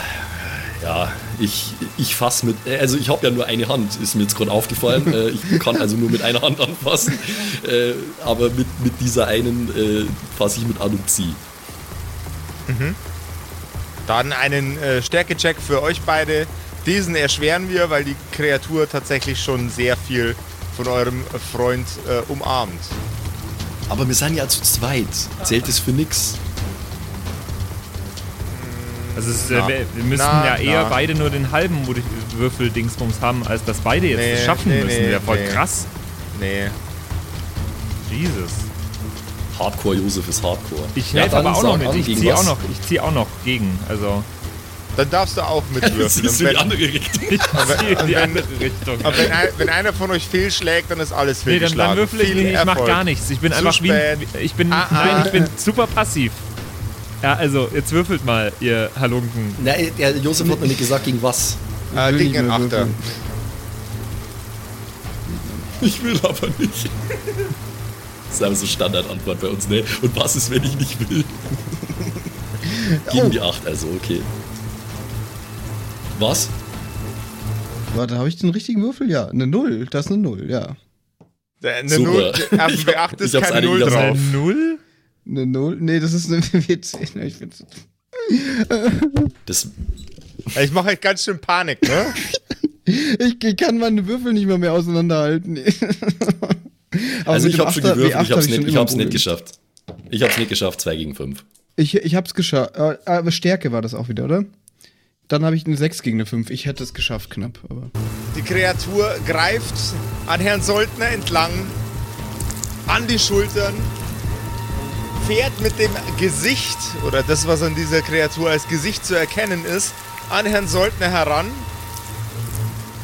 Speaker 3: ja, ich, ich fasse mit, also ich habe ja nur eine Hand, ist mir jetzt gerade aufgefallen. [LAUGHS] äh, ich kann also nur mit einer Hand anfassen, äh, aber mit, mit dieser einen äh, fasse ich mit an und ziehe.
Speaker 1: Dann einen äh, Stärkecheck für euch beide. Diesen erschweren wir, weil die Kreatur tatsächlich schon sehr viel von eurem Freund äh, umarmt.
Speaker 3: Aber wir sind ja zu zweit. Zählt das für nix?
Speaker 2: Also es, ist, äh, wir, wir müssten
Speaker 1: Na,
Speaker 2: ja eher
Speaker 1: na.
Speaker 2: beide nur den halben Würfel-Dingsbums haben, als dass beide jetzt
Speaker 1: Nee,
Speaker 2: das schaffen
Speaker 1: nee,
Speaker 2: müssen.
Speaker 1: nee,
Speaker 2: Wäre voll
Speaker 1: nee.
Speaker 2: krass.
Speaker 1: Nee.
Speaker 2: Jesus.
Speaker 3: Hardcore Josef ist Hardcore.
Speaker 2: Ich
Speaker 3: Ja,
Speaker 2: helfe
Speaker 3: dann
Speaker 2: aber auch noch mit. Ich ziehe auch noch, ich ziehe auch noch gegen. Also
Speaker 1: Dann darfst du auch [LAUGHS] mitwürfeln.
Speaker 3: In die
Speaker 1: wenn,
Speaker 3: andere Richtung?
Speaker 2: ich [LAUGHS] ziehe in
Speaker 1: und
Speaker 2: die
Speaker 1: wenn-
Speaker 2: andere Richtung.
Speaker 1: aber wenn, ein, wenn einer von euch fehlschlägt, dann ist alles
Speaker 2: Nee, dann,
Speaker 1: fehlgeschlagen.
Speaker 2: dann würfel ich
Speaker 1: Viel
Speaker 2: nicht, ich mach gar nichts. Ich bin
Speaker 1: Zu
Speaker 2: einfach wie ein,
Speaker 1: spät.
Speaker 2: ich bin,
Speaker 1: Ah,
Speaker 2: nein,
Speaker 1: ah.
Speaker 2: ich bin super passiv. Ja, also, jetzt würfelt mal, ihr Halunken.
Speaker 3: Nein, der Josef hat mir nicht gesagt, gegen was.
Speaker 1: Äh,
Speaker 5: will
Speaker 1: gegen einen Achter.
Speaker 3: Ich will aber nicht. Das ist aber so Standardantwort bei uns, ne? Und was ist, wenn ich nicht will? Gegen
Speaker 5: Oh.
Speaker 3: die 8, also okay. Was?
Speaker 5: Warte, habe ich den richtigen Würfel? Ja, eine Null. Das ist eine Null, ja.
Speaker 1: Äh, Eine
Speaker 3: Super.
Speaker 1: Null, [LAUGHS]
Speaker 3: hab-
Speaker 1: B8 ist
Speaker 3: ich hab's
Speaker 1: keine Null drauf.
Speaker 2: Null?
Speaker 5: Eine Null? Nee, das ist eine [LAUGHS] W10. Ich find's
Speaker 3: Das,
Speaker 1: Ich mache halt ganz schön Panik, ne?
Speaker 5: Ich, [LAUGHS] ich kann meine Würfel nicht mehr, mehr auseinanderhalten. Aber
Speaker 3: also ich habe schon gewürfelt,
Speaker 5: W8
Speaker 3: ich hab's,
Speaker 5: hab
Speaker 3: nicht, ich nicht geschafft. Ich hab's nicht geschafft, 2 gegen 5.
Speaker 5: Ich, ich hab's geschafft. Äh, Aber Stärke war das auch wieder, oder? Dann habe ich eine 6 gegen eine 5. Ich hätte es geschafft, knapp. Aber
Speaker 1: Die Kreatur greift an Herrn Soldner entlang, an die Schultern, fährt mit dem Gesicht, oder das, was an dieser Kreatur als Gesicht zu erkennen ist, an Herrn Soldner heran,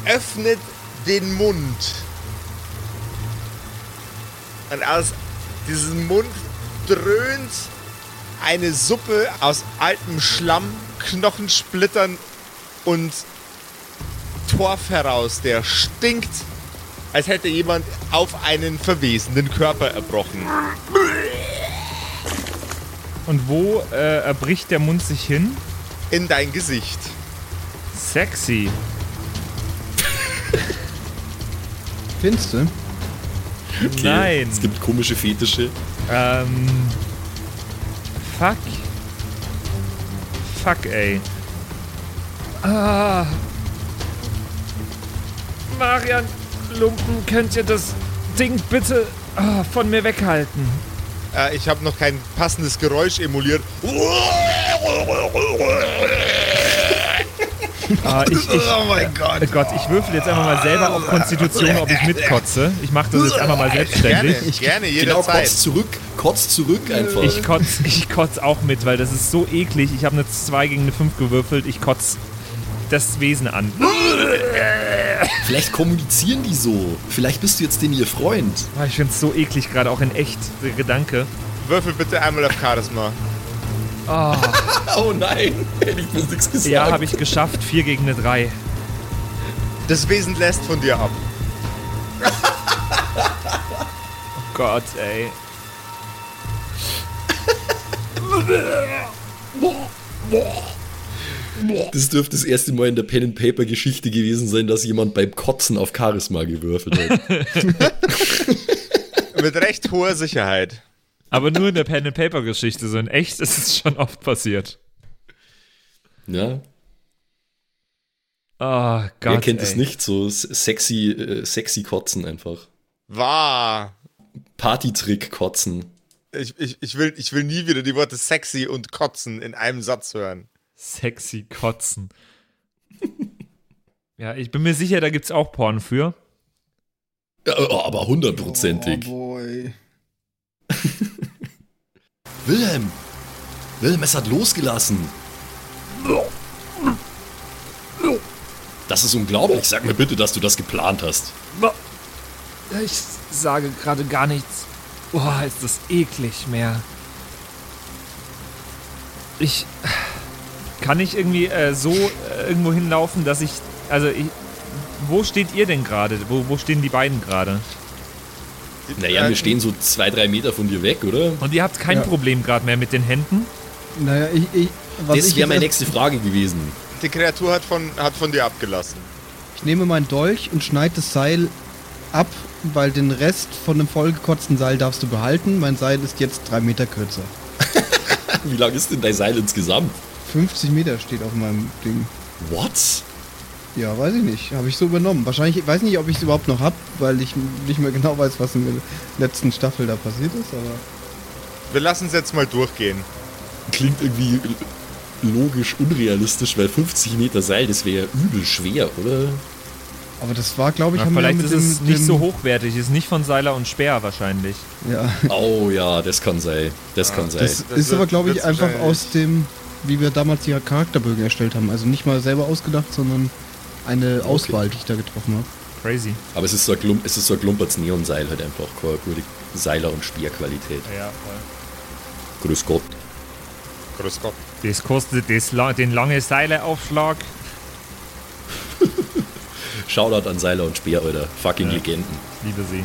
Speaker 1: öffnet den Mund. Und aus diesem Mund dröhnt eine Suppe aus altem Schlamm, Knochensplittern und Torf heraus, der stinkt, als hätte jemand auf einen verwesenden Körper erbrochen.
Speaker 2: Und wo äh, erbricht der Mund sich hin?
Speaker 1: In dein Gesicht.
Speaker 2: Sexy.
Speaker 5: findest du?
Speaker 3: Okay.
Speaker 2: Nein.
Speaker 3: Es gibt komische Fetische.
Speaker 2: Ähm. Fuck. Fuck, ey. Ah. Marian, Lumpen, könnt ihr das Ding bitte ah, von mir weghalten?
Speaker 1: Äh, ich habe noch kein passendes Geräusch emuliert.
Speaker 2: Ah, ich, ich, [LAUGHS]
Speaker 1: Oh mein Gott.
Speaker 2: oh Gott, ich würfel jetzt einfach mal selber auf Konstitution, ob ich mitkotze. Ich mache das jetzt einfach mal selbstständig.
Speaker 1: Gerne, gerne,
Speaker 3: Genau,
Speaker 1: jederzeit.
Speaker 3: kotz zurück, kotz zurück einfach.
Speaker 2: Ich kotz, [LAUGHS] ich kotz auch mit, weil das ist so eklig. Ich habe eine 2 gegen eine 5 gewürfelt. Ich kotz das Wesen an.
Speaker 3: Vielleicht kommunizieren die so. Vielleicht bist du jetzt den ihr Freund.
Speaker 2: Ah, Ich finde es so eklig, gerade auch in echt, der Gedanke.
Speaker 1: Würfel bitte einmal auf Charisma. [LAUGHS]
Speaker 3: Oh nein, hätte ich bloß nichts gesagt.
Speaker 2: Ja, habe ich geschafft. 4 gegen eine 3.
Speaker 1: Das Wesen lässt von dir ab.
Speaker 2: Oh Gott, ey.
Speaker 3: Das dürfte das erste Mal in der Pen and Paper Geschichte gewesen sein, dass jemand beim Kotzen auf Charisma gewürfelt hat. [LAUGHS]
Speaker 1: Mit recht hoher Sicherheit.
Speaker 2: Aber nur in der Pen-and-Paper-Geschichte. So in echt ist es schon oft passiert.
Speaker 3: ja,
Speaker 2: Oh Gott.
Speaker 3: wer kennt es
Speaker 2: ey.
Speaker 3: nicht? So sexy, äh, sexy Kotzen einfach.
Speaker 1: Wahr.
Speaker 3: Partytrick Kotzen.
Speaker 1: Ich, ich, ich, will, ich will nie wieder die Worte sexy und kotzen in einem Satz hören.
Speaker 2: Sexy Kotzen. ja, ich bin mir sicher, da gibt's auch Porn für.
Speaker 3: Ja, aber hundertprozentig.
Speaker 5: Oh boy.
Speaker 3: Wilhelm! Wilhelm, es hat losgelassen. Das ist unglaublich. Sag mir bitte, dass du das geplant hast.
Speaker 2: Ich sage gerade gar nichts. Boah, ist das eklig mehr. Ich. Kann ich irgendwie äh, so äh, irgendwo hinlaufen, dass ich. Also, ich, wo steht ihr denn gerade? Wo, wo stehen die beiden gerade?
Speaker 3: Naja,
Speaker 1: Äh,
Speaker 3: wir stehen so zwei, drei Meter von dir weg, oder?
Speaker 2: Und ihr habt kein
Speaker 5: Ja.
Speaker 2: Problem gerade mehr mit den Händen?
Speaker 5: Naja, ich, ich, was
Speaker 3: Das wäre meine nächste Frage gewesen.
Speaker 1: Die Kreatur hat von, hat von dir abgelassen.
Speaker 5: Ich nehme meinen Dolch und schneide das Seil ab, weil den Rest von dem vollgekotzten Seil darfst du behalten. Mein Seil ist jetzt drei Meter kürzer. [LAUGHS]
Speaker 3: Wie lang ist denn dein Seil insgesamt?
Speaker 5: 50 Meter steht auf meinem Ding.
Speaker 3: What?
Speaker 5: Ja, weiß ich nicht. Habe ich so übernommen. Wahrscheinlich, ich weiß nicht, ob ich es überhaupt noch habe, weil ich nicht mehr genau weiß, was in der letzten Staffel da passiert ist, aber.
Speaker 1: Wir lassen es jetzt mal durchgehen.
Speaker 3: Klingt irgendwie logisch unrealistisch, weil 50 Meter Seil, das wäre ja übel schwer, oder?
Speaker 5: Aber das war, glaube ich,
Speaker 2: Ja,
Speaker 5: haben wir
Speaker 2: vielleicht
Speaker 5: ja
Speaker 2: ist es
Speaker 5: dem,
Speaker 2: nicht
Speaker 5: dem,
Speaker 2: so hochwertig, ist nicht von Seiler und Speer wahrscheinlich.
Speaker 5: Ja,
Speaker 3: Oh ja, das kann sein. Das kann sein.
Speaker 5: das,
Speaker 1: Das
Speaker 5: ist
Speaker 1: wird-
Speaker 5: aber, glaube ich, einfach aus dem, wie wir damals die Charakterbögen erstellt haben. Also nicht mal selber ausgedacht, sondern eine Auswahl, die ich da getroffen habe.
Speaker 2: Crazy.
Speaker 3: Aber es ist so ein, Klump, es ist so ein Klumperts Neonseil halt einfach. Keine gute Seiler- und Speerqualität.
Speaker 2: Ja, voll.
Speaker 3: Grüß Gott.
Speaker 1: Grüß Gott.
Speaker 2: Das kostet das, den lange Seileaufschlag. [LAUGHS]
Speaker 3: Shoutout an Seiler und Speer, Alter. Fucking
Speaker 2: Ja.
Speaker 3: Legenden.
Speaker 2: Liebe sie.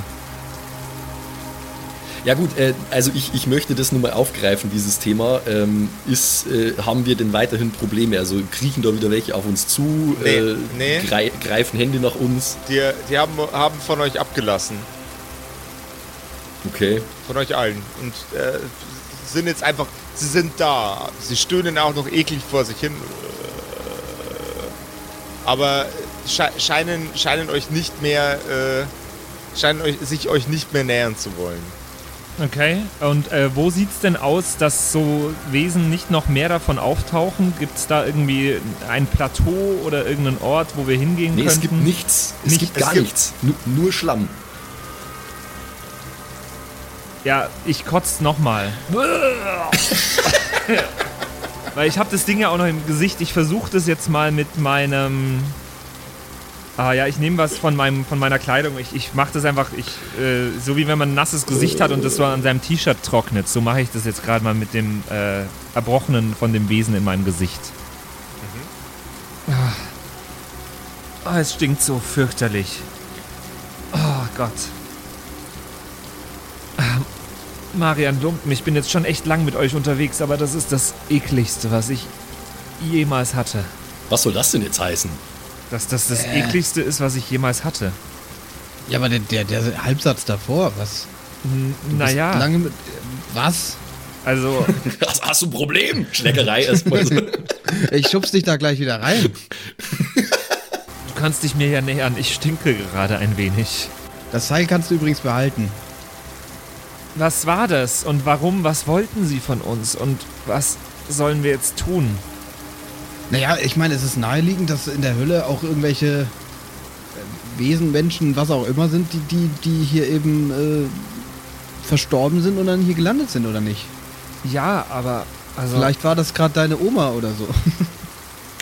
Speaker 3: Ja gut, äh, also ich, ich möchte das nur mal aufgreifen, dieses Thema. Ähm, ist, äh, haben wir denn weiterhin Probleme? Also kriechen da wieder welche auf uns zu,
Speaker 1: Nee,
Speaker 3: äh,
Speaker 1: nee.
Speaker 3: grei greifen Hände nach uns.
Speaker 1: Die, die haben, haben von euch abgelassen.
Speaker 3: Okay.
Speaker 1: Von euch allen. Und äh, sind jetzt einfach. Sie sind da. Sie stöhnen auch noch eklig vor sich hin. Äh, Aber sche scheinen, scheinen euch nicht mehr. Äh, scheinen euch, sich euch nicht mehr nähern zu wollen.
Speaker 2: Okay. Und äh, wo sieht's denn aus, dass so Wesen nicht noch mehr davon auftauchen? Gibt's da irgendwie ein Plateau oder irgendeinen Ort, wo wir hingehen
Speaker 3: Nee,
Speaker 2: könnten?
Speaker 3: es gibt nichts. Es
Speaker 2: Nicht-
Speaker 3: gibt
Speaker 1: es
Speaker 3: gar
Speaker 1: gibt-
Speaker 3: nichts. Nu nur Schlamm.
Speaker 2: Ja, ich kotze nochmal. [LAUGHS] Weil ich habe das Ding ja auch noch im Gesicht. Ich versuche das jetzt mal mit meinem. Ah ja, ich nehme was von, meinem, von meiner Kleidung. Ich, ich mache das einfach, ich, äh, so wie wenn man ein nasses Gesicht hat und das so an seinem T-Shirt trocknet. So mache ich das jetzt gerade mal mit dem äh, Erbrochenen von dem Wesen in meinem Gesicht. Ah. Ah, es stinkt so fürchterlich. Oh Gott. Marian Lumpen, ich bin jetzt schon echt lang mit euch unterwegs, aber das ist das ekligste, was ich jemals hatte.
Speaker 3: Was soll das denn jetzt heißen?
Speaker 2: Dass das das ekligste ist, was ich jemals hatte.
Speaker 5: Ja, aber der, der, der Halbsatz davor, was? Bist
Speaker 2: Naja,
Speaker 5: Lange mit, was?
Speaker 2: also [LAUGHS]
Speaker 3: Hast, hast du ein Problem? Schleckerei [LAUGHS] erstmal. so.
Speaker 5: Ich schubst dich da gleich wieder rein.
Speaker 2: du kannst dich mir ja nähern. Ich stinke gerade ein wenig.
Speaker 5: Das Seil kannst du übrigens behalten.
Speaker 2: Was war das und warum? Was wollten sie von uns und was sollen wir jetzt tun?
Speaker 5: Naja, ich meine, es ist naheliegend, dass in der Hölle auch irgendwelche äh, Wesen, Menschen, was auch immer sind, die, die, die hier eben äh, verstorben sind und dann hier gelandet sind, oder nicht?
Speaker 2: Ja, aber also
Speaker 5: Vielleicht war das gerade deine Oma oder so.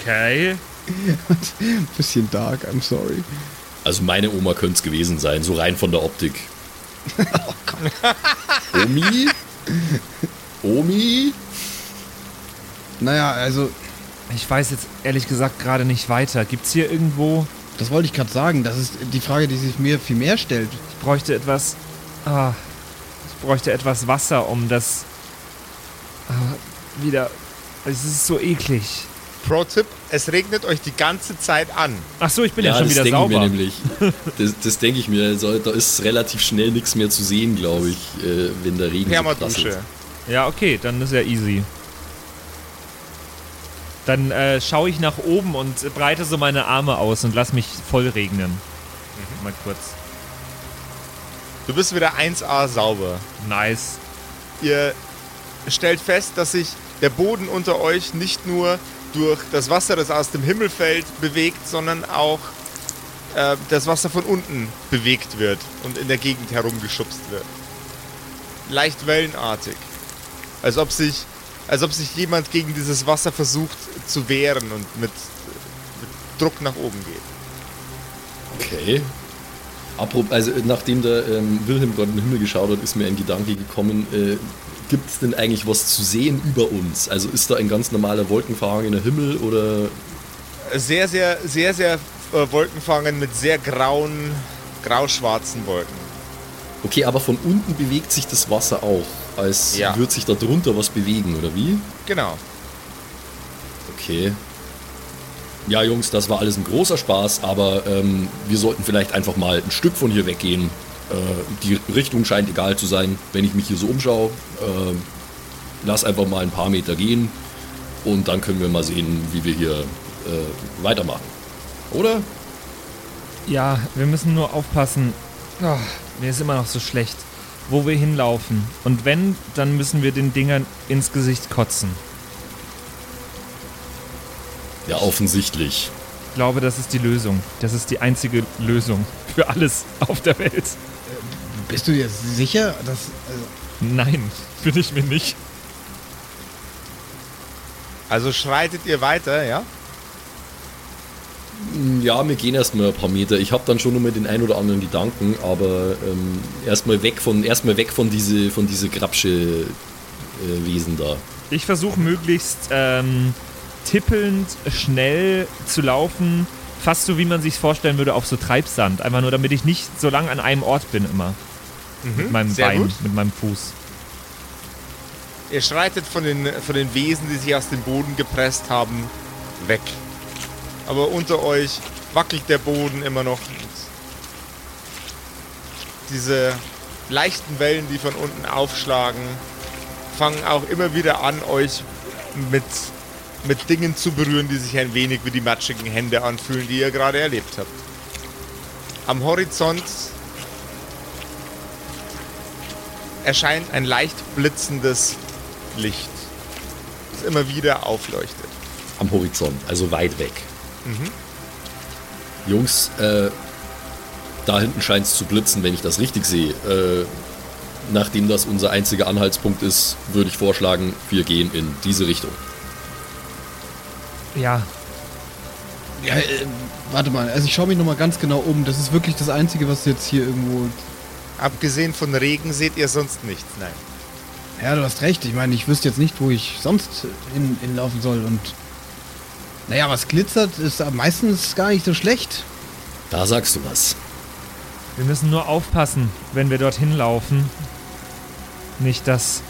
Speaker 2: okay. [LAUGHS]
Speaker 5: Bisschen dark, I'm sorry.
Speaker 3: Also meine Oma könnte es gewesen sein, so rein von der Optik. [LAUGHS] Omi? Omi?
Speaker 5: Naja, also,
Speaker 2: Ich weiß jetzt ehrlich gesagt gerade nicht weiter. Gibt's hier irgendwo?
Speaker 5: das wollte ich gerade sagen. Das ist die Frage, die sich mir viel mehr stellt.
Speaker 2: Ich bräuchte etwas. Ah, ich bräuchte etwas Wasser, um das ah, wieder. Es ist so eklig.
Speaker 1: Pro-Tipp: Es regnet euch die ganze Zeit an.
Speaker 2: Ach so, ich bin ja,
Speaker 3: Ja,
Speaker 2: schon
Speaker 3: das
Speaker 2: wieder
Speaker 3: denke ich mir
Speaker 2: sauber.
Speaker 3: nämlich. [LAUGHS] Das, das denke ich mir. Also, da ist relativ schnell nichts mehr zu sehen, glaube ich, äh, wenn der Regen so
Speaker 1: Permadusche.
Speaker 2: Ja, okay, dann ist ja easy. Dann äh, schaue ich nach oben und breite so meine Arme aus und lass mich voll regnen. Mal kurz.
Speaker 1: Du bist wieder 1A sauber.
Speaker 2: Nice.
Speaker 1: Ihr stellt fest, dass sich der Boden unter euch nicht nur durch das Wasser, das aus dem Himmel fällt, bewegt, sondern auch äh, das Wasser von unten bewegt wird und in der Gegend herumgeschubst wird. Leicht wellenartig. Als ob sich, als ob sich jemand gegen dieses Wasser versucht zu wehren und mit, mit Druck nach oben geht.
Speaker 3: Okay. Apropos, also nachdem der ähm, Wilhelm gerade in den Himmel geschaut hat, ist mir ein Gedanke gekommen, äh, gibt es denn eigentlich was zu sehen über uns? Also ist da ein ganz normaler wolkenverhangener Himmel oder
Speaker 1: Sehr, sehr, sehr, sehr äh, wolkenfangen mit sehr grauen, grauschwarzen Wolken.
Speaker 3: Okay, aber von unten bewegt sich das Wasser auch, als
Speaker 1: Ja.
Speaker 3: würde sich da drunter was bewegen, oder wie?
Speaker 1: Genau.
Speaker 3: Okay. Ja, Jungs, das war alles ein großer Spaß, aber ähm, wir sollten vielleicht einfach mal ein Stück von hier weggehen. Äh, die Richtung scheint egal zu sein, wenn ich mich hier so umschaue. Ähm, lass einfach mal ein paar Meter gehen und dann können wir mal sehen, wie wir hier äh, weitermachen. Oder?
Speaker 2: Ja, wir müssen nur aufpassen. Oh, mir ist immer noch so schlecht, wo wir hinlaufen. Und wenn, dann müssen wir den Dingern ins Gesicht kotzen.
Speaker 3: Ja, offensichtlich.
Speaker 2: Ich glaube, das ist die Lösung. Das ist die einzige Lösung für alles auf der Welt.
Speaker 5: Bist du dir sicher, dass. Also,
Speaker 2: Nein, bin ich mir nicht.
Speaker 1: Also schreitet ihr weiter, ja?
Speaker 3: Ja, wir gehen erstmal ein paar Meter. Ich habe dann schon noch mal den ein oder anderen Gedanken, aber ähm, erstmal weg von erstmal weg von diese von diese Grabsche äh, Wesen da.
Speaker 2: Ich versuche möglichst ähm, tippelnd schnell zu laufen, fast so wie man sich vorstellen würde auf so Treibsand. Einfach nur, damit ich nicht so lang an einem Ort bin immer. Mit meinem
Speaker 1: sehr
Speaker 2: Bein,
Speaker 1: gut.
Speaker 2: mit meinem Fuß.
Speaker 1: Ihr schreitet von den, von den Wesen, die sich aus dem Boden gepresst haben, weg. Aber unter euch wackelt der Boden immer noch. Diese leichten Wellen, die von unten aufschlagen, fangen auch immer wieder an, euch mit, mit Dingen zu berühren, die sich ein wenig wie die matschigen Hände anfühlen, die ihr gerade erlebt habt. Am Horizont erscheint ein leicht blitzendes Licht, das immer wieder aufleuchtet.
Speaker 3: Am Horizont, also weit weg. Jungs, äh, da hinten scheint es zu blitzen, wenn ich das richtig sehe. Äh, nachdem das unser einziger Anhaltspunkt ist, würde ich vorschlagen, wir gehen in diese Richtung.
Speaker 2: Ja,
Speaker 5: ja, äh, warte mal, also ich schaue mich nochmal ganz genau um. Das ist wirklich das Einzige, was jetzt hier irgendwo.
Speaker 1: Abgesehen von Regen seht ihr sonst nichts, nein.
Speaker 5: Ja, du hast recht. Ich meine, ich wüsste jetzt nicht, wo ich sonst hin, hinlaufen soll. Und. Naja, was glitzert, ist meistens gar nicht so schlecht.
Speaker 3: Da sagst du was.
Speaker 2: wir müssen nur aufpassen, wenn wir dorthin laufen. Nicht, dass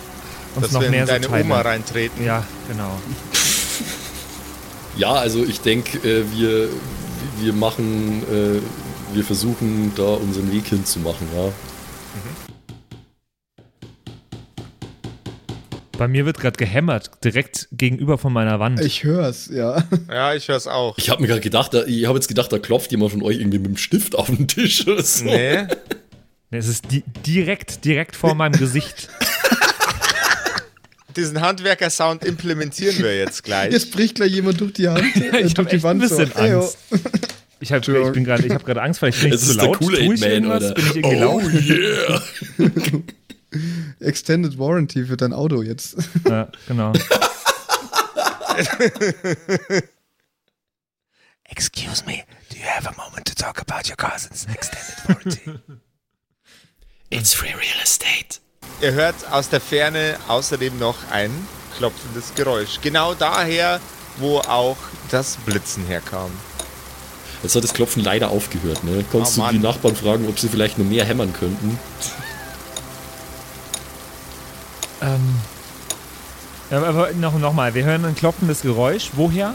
Speaker 2: uns
Speaker 1: Dass
Speaker 2: noch
Speaker 1: wir
Speaker 2: mehr
Speaker 1: in deine
Speaker 2: so
Speaker 1: Oma reintreten.
Speaker 2: Ja, genau. [LAUGHS]
Speaker 3: Ja, also ich denke, äh, wir, wir machen, äh, wir versuchen da unseren Weg hinzumachen, ja.
Speaker 2: Bei mir wird gerade gehämmert, direkt gegenüber von meiner Wand.
Speaker 5: Ich hör's, ja.
Speaker 1: Ja, ich hör's auch.
Speaker 3: Ich habe mir gerade gedacht, da, ich habe jetzt gedacht, da klopft jemand von euch irgendwie mit dem Stift auf den Tisch oder so.
Speaker 1: Nee.
Speaker 2: es ist di direkt, direkt vor meinem Gesicht. [LAUGHS]
Speaker 1: Diesen Handwerker-Sound implementieren wir jetzt gleich.
Speaker 5: Jetzt bricht gleich jemand durch die Hand. [LAUGHS] äh,
Speaker 2: Ich habe ein bisschen
Speaker 5: so. Eyo.
Speaker 2: Angst. Ich, hab, ich bin gerade, ich habe gerade Angst, weil ich bin nicht
Speaker 3: Es
Speaker 2: zu
Speaker 3: ist der
Speaker 2: laut. Tue ich
Speaker 3: Kool-Aid-Man,
Speaker 2: irgendwas?
Speaker 3: oder?
Speaker 2: Bin ich irgendwie
Speaker 3: oh
Speaker 2: laut?
Speaker 3: yeah! [LAUGHS] [LAUGHS]
Speaker 5: Extended Warranty für dein Auto jetzt. [LAUGHS]
Speaker 2: Ja, genau.
Speaker 1: Excuse me, do you have a moment to talk about your cousin's extended warranty? [LAUGHS]
Speaker 3: It's free real estate.
Speaker 1: Ihr hört aus der Ferne außerdem noch ein klopfendes Geräusch. Genau daher, wo auch das Blitzen herkam.
Speaker 3: Jetzt hat das Klopfen leider aufgehört, ne? Kannst
Speaker 1: Oh,
Speaker 3: du die. Nachbarn fragen, ob sie vielleicht noch mehr hämmern könnten?
Speaker 2: Ähm, ja, aber noch, noch mal, wir hören ein klopfendes Geräusch. Woher?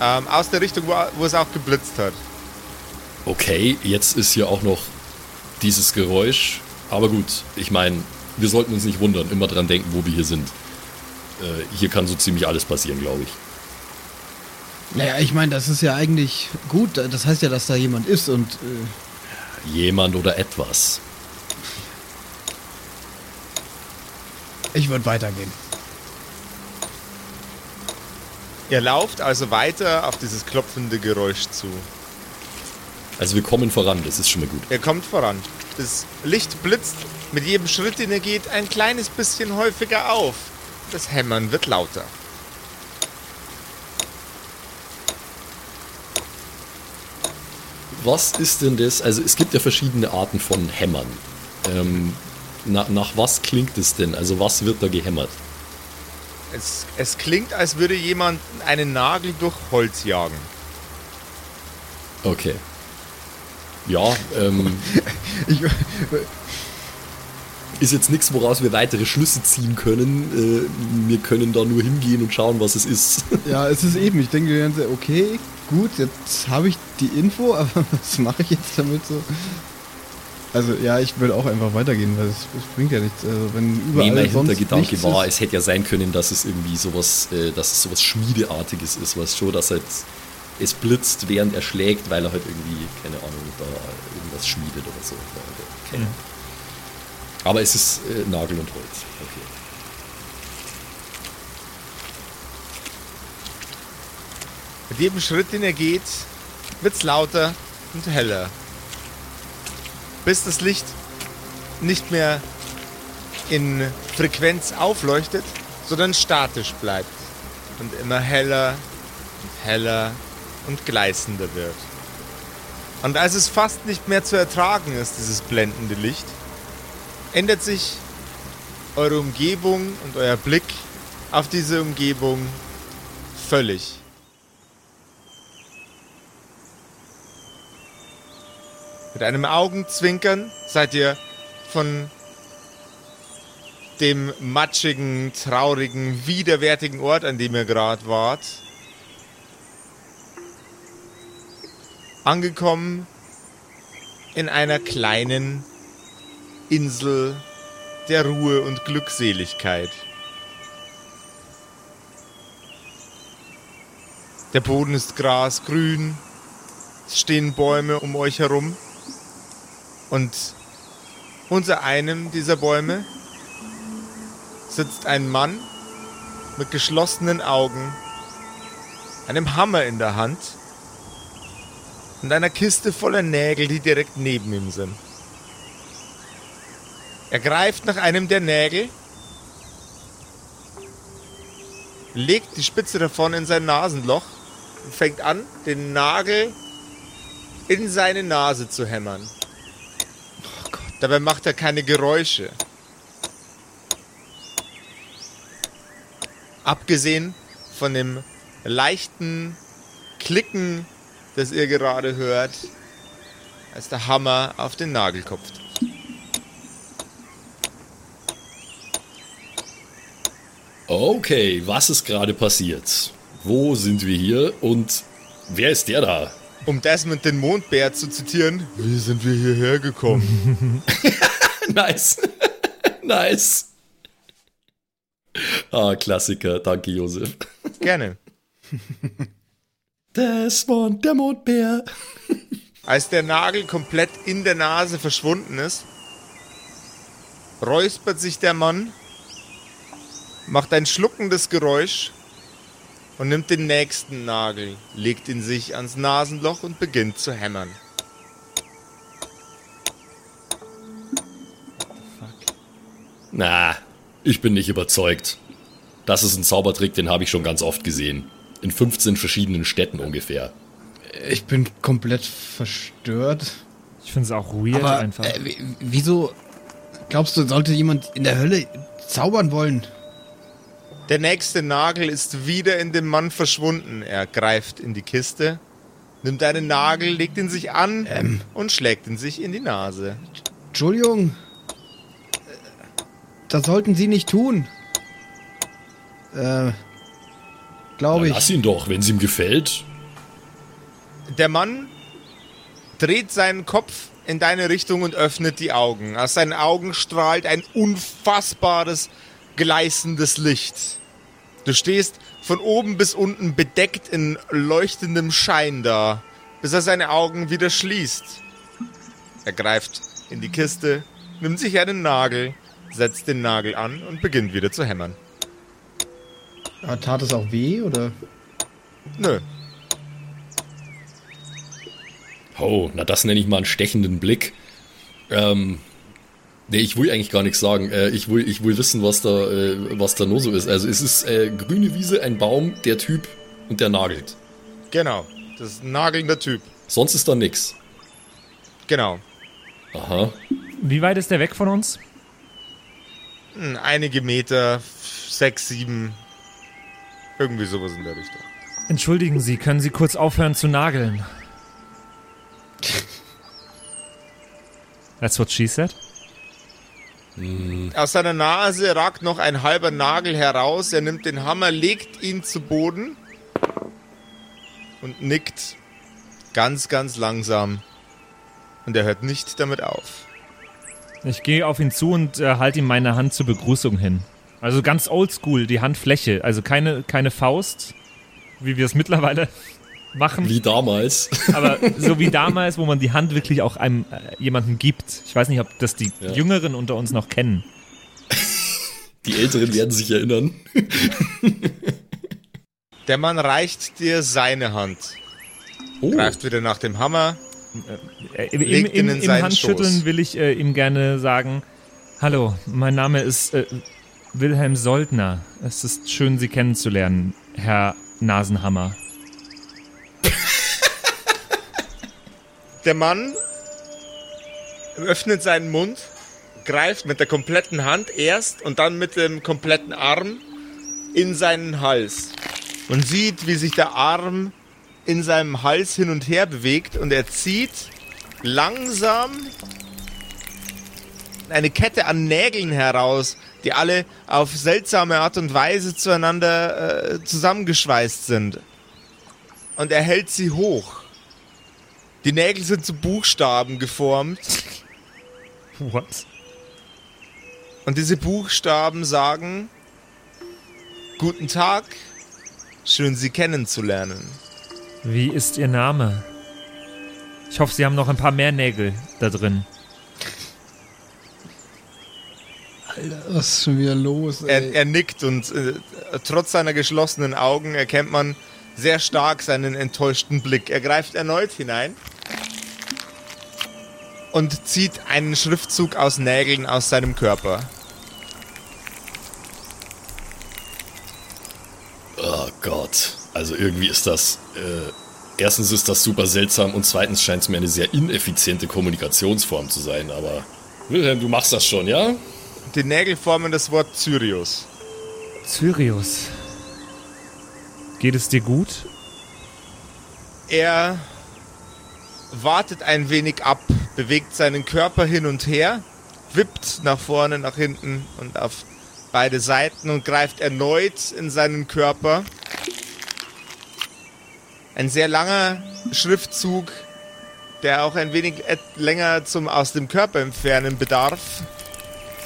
Speaker 1: Ähm, aus der Richtung, wo, wo es auch geblitzt hat.
Speaker 3: Okay, jetzt ist hier auch noch dieses Geräusch. Aber gut, ich meine, wir sollten uns nicht wundern, immer dran denken, wo wir hier sind. Äh, hier kann so ziemlich alles passieren, glaube ich.
Speaker 5: Naja, ich meine, das ist ja eigentlich gut. Das heißt ja, dass da jemand ist und. Äh,
Speaker 3: Jemand oder etwas.
Speaker 5: Ich würde weitergehen.
Speaker 1: Ihr lauft also weiter auf dieses klopfende Geräusch zu.
Speaker 3: Also wir kommen voran, das ist schon mal gut.
Speaker 1: Ihr kommt voran. Das Licht blitzt mit jedem Schritt, den ihr geht, ein kleines bisschen häufiger auf. Das Hämmern wird lauter.
Speaker 3: Was ist denn das? Also es gibt ja verschiedene Arten von Hämmern. Ähm, na, nach was klingt es denn? Also was wird da gehämmert?
Speaker 1: Es, es klingt, als würde jemand einen Nagel durch Holz jagen.
Speaker 3: Okay. Ja, ähm, [LAUGHS] ist jetzt nichts, woraus wir weitere Schlüsse ziehen können. Äh, wir können da nur hingehen und schauen, was es ist. [LAUGHS]
Speaker 5: ja, es ist eben. Ich denke die ganze okay, gut, jetzt habe ich die Info, [LAUGHS] aber was mache ich jetzt damit so? Also ja, ich will auch einfach weitergehen, weil es, es bringt ja nichts. Also wenn überall
Speaker 3: Nee, mein
Speaker 5: sonst
Speaker 3: Hintergedanke war,
Speaker 5: ist,
Speaker 3: es hätte ja sein können, dass es irgendwie sowas, äh, dass es sowas Schmiedeartiges ist, was schon, dass halt es blitzt, während er schlägt, weil er halt irgendwie, keine Ahnung, da irgendwas schmiedet oder so. Keine Ahnung. Aber es ist äh, Nagel und Holz. Okay.
Speaker 1: Mit jedem Schritt, den er geht, wird's lauter und heller. Bis das Licht nicht mehr in Frequenz aufleuchtet, sondern statisch bleibt und immer heller und heller und gleißender wird. Und als es fast nicht mehr zu ertragen ist, dieses blendende Licht, ändert sich eure Umgebung und euer Blick auf diese Umgebung völlig. Mit einem Augenzwinkern seid ihr von dem matschigen, traurigen, widerwärtigen Ort, an dem ihr gerade wart, angekommen in einer kleinen Insel der Ruhe und Glückseligkeit. Der Boden ist grasgrün, es stehen Bäume um euch herum und unter einem dieser Bäume sitzt ein Mann mit geschlossenen Augen, einem Hammer in der Hand und einer Kiste voller Nägel, die direkt neben ihm sind. Er greift nach einem der Nägel, legt die Spitze davon in sein Nasenloch und fängt an, den Nagel in seine Nase zu hämmern. Dabei macht er keine Geräusche. Abgesehen von dem leichten Klicken, das ihr gerade hört, als der Hammer auf den Nagel kopft.
Speaker 3: Okay, was ist gerade passiert? Wo sind wir hier und wer ist der da?
Speaker 1: Um Desmond den Mondbär zu zitieren, wie sind wir hierher gekommen? [LAUGHS]
Speaker 3: nice. [LAUGHS] nice. Ah, Klassiker. Danke, Josef.
Speaker 1: Gerne. [LAUGHS]
Speaker 3: Desmond, der Mondbär.
Speaker 1: Als der Nagel komplett in der Nase verschwunden ist, räuspert sich der Mann, macht ein schluckendes Geräusch und nimmt den nächsten Nagel, legt ihn sich ans Nasenloch und beginnt zu hämmern.
Speaker 3: Na, ich bin nicht überzeugt. Das ist ein Zaubertrick, den habe ich schon ganz oft gesehen. In 15 verschiedenen Städten ungefähr.
Speaker 5: ich bin komplett verstört.
Speaker 2: Ich finde es auch weird
Speaker 5: Aber
Speaker 2: einfach.
Speaker 5: äh, wie- wieso glaubst du, sollte jemand in der Hölle zaubern wollen?
Speaker 1: Der nächste Nagel ist wieder in dem Mann verschwunden. Er greift in die Kiste, nimmt einen Nagel, legt ihn sich an
Speaker 5: Ähm.
Speaker 1: und schlägt ihn sich in die Nase.
Speaker 5: Entschuldigung. Das sollten Sie nicht tun. Äh, glaube ich.
Speaker 3: Lass ihn doch, wenn es ihm gefällt.
Speaker 1: Der Mann dreht seinen Kopf in deine Richtung und öffnet die Augen. Aus seinen Augen strahlt ein unfassbares, gleißendes Licht. Du stehst von oben bis unten bedeckt in leuchtendem Schein da, bis er seine Augen wieder schließt. Er greift in die Kiste, nimmt sich einen Nagel, setzt den Nagel an und beginnt wieder zu hämmern.
Speaker 5: Ja, tat es auch weh oder?
Speaker 1: Nö,
Speaker 3: Oh, na das nenne ich mal einen stechenden Blick. Ähm, nee, ich will eigentlich gar nichts sagen. Äh, ich, will, ich will wissen, was da, äh, was da nur so ist. Also es ist äh, grüne Wiese, ein Baum, der Typ und der nagelt.
Speaker 1: genau. Das ist ein nagelnder Typ.
Speaker 3: Sonst ist da nix.
Speaker 1: Genau.
Speaker 3: Aha.
Speaker 2: Wie weit ist der weg von uns?
Speaker 1: Hm, Einige Meter, sechs, sieben, irgendwie sowas in der Richtung.
Speaker 2: Entschuldigen Sie, können Sie kurz aufhören zu nageln? [LAUGHS] That's what she said.
Speaker 1: Aus seiner Nase ragt noch ein halber Nagel heraus. Er nimmt den Hammer, legt ihn zu Boden und nickt ganz, ganz langsam. Und er hört nicht damit auf.
Speaker 2: Ich gehe auf ihn zu und äh, halte ihm meine Hand zur Begrüßung hin. Also ganz oldschool, die Handfläche. Also keine, keine Faust, wie wir es mittlerweile machen.
Speaker 3: Wie damals. [LAUGHS]
Speaker 2: Aber so wie damals, wo man die Hand wirklich auch einem äh, jemandem gibt. Ich weiß nicht, ob das die
Speaker 3: Ja.
Speaker 2: Jüngeren unter uns noch kennen.
Speaker 3: Die Älteren werden sich erinnern. [LAUGHS]
Speaker 1: Der Mann reicht dir seine Hand,
Speaker 3: Oh,
Speaker 1: greift wieder nach dem Hammer.
Speaker 2: Äh, Im,
Speaker 1: Legt ihn
Speaker 2: im,
Speaker 1: in
Speaker 2: im
Speaker 1: seinen
Speaker 2: Handschütteln
Speaker 1: Schoß.
Speaker 2: will ich äh, ihm gerne sagen: Hallo, mein Name ist äh, Wilhelm Soldner. Es ist schön, Sie kennenzulernen, Herr Nasenhammer.
Speaker 1: Der Mann öffnet seinen Mund, greift mit der kompletten Hand erst und dann mit dem kompletten Arm in seinen Hals. Und sieht, wie sich der Arm in seinem Hals hin und her bewegt und er zieht langsam eine Kette an Nägeln heraus, die alle auf seltsame Art und Weise zueinander äh, zusammengeschweißt sind. Und er hält sie hoch. Die Nägel sind zu Buchstaben geformt
Speaker 2: What?
Speaker 1: und diese Buchstaben sagen Guten Tag, schön Sie kennenzulernen.
Speaker 2: Wie ist Ihr Name? Ich hoffe, Sie haben noch ein paar mehr Nägel da drin.
Speaker 5: Alter, was ist schon wieder los?
Speaker 1: Er,
Speaker 5: Ey?
Speaker 1: er nickt und äh, trotz seiner geschlossenen Augen erkennt man sehr stark seinen enttäuschten Blick. Er greift erneut hinein und zieht einen Schriftzug aus Nägeln aus seinem Körper.
Speaker 3: oh Gott. Also irgendwie ist das. Äh, erstens ist das super seltsam und zweitens scheint es mir eine sehr ineffiziente Kommunikationsform zu sein. Aber Wilhelm, du machst das schon, ja?
Speaker 1: Die Nägel formen das Wort Cyrius.
Speaker 2: Cyrius. Geht es dir gut?
Speaker 1: Er wartet ein wenig ab, bewegt seinen Körper hin und her, wippt nach vorne, nach hinten und auf beide Seiten und greift erneut in seinen Körper. Ein sehr langer Schriftzug, der auch ein wenig länger zum aus dem Körper entfernen bedarf,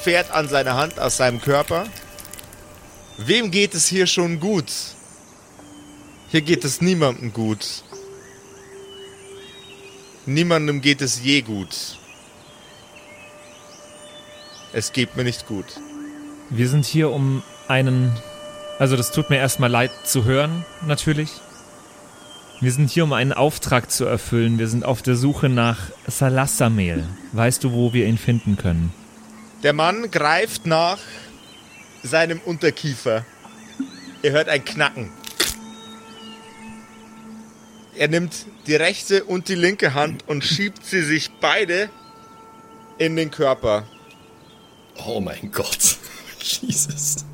Speaker 1: fährt an seiner Hand aus seinem Körper. Wem geht es hier schon gut? Hier geht es niemandem gut. Niemandem geht es je gut. Es geht mir nicht gut.
Speaker 2: Wir sind hier um einen. Also, das tut mir erstmal leid zu hören, natürlich. Wir sind hier, um einen Auftrag zu erfüllen. Wir sind auf der Suche nach Salassamehl. Weißt du, wo wir ihn finden können?
Speaker 1: Der Mann greift nach seinem Unterkiefer. Ihr hört ein Knacken. Er nimmt die rechte und die linke Hand und schiebt sie sich beide in den Körper.
Speaker 3: Oh mein Gott. [LAUGHS] Jesus.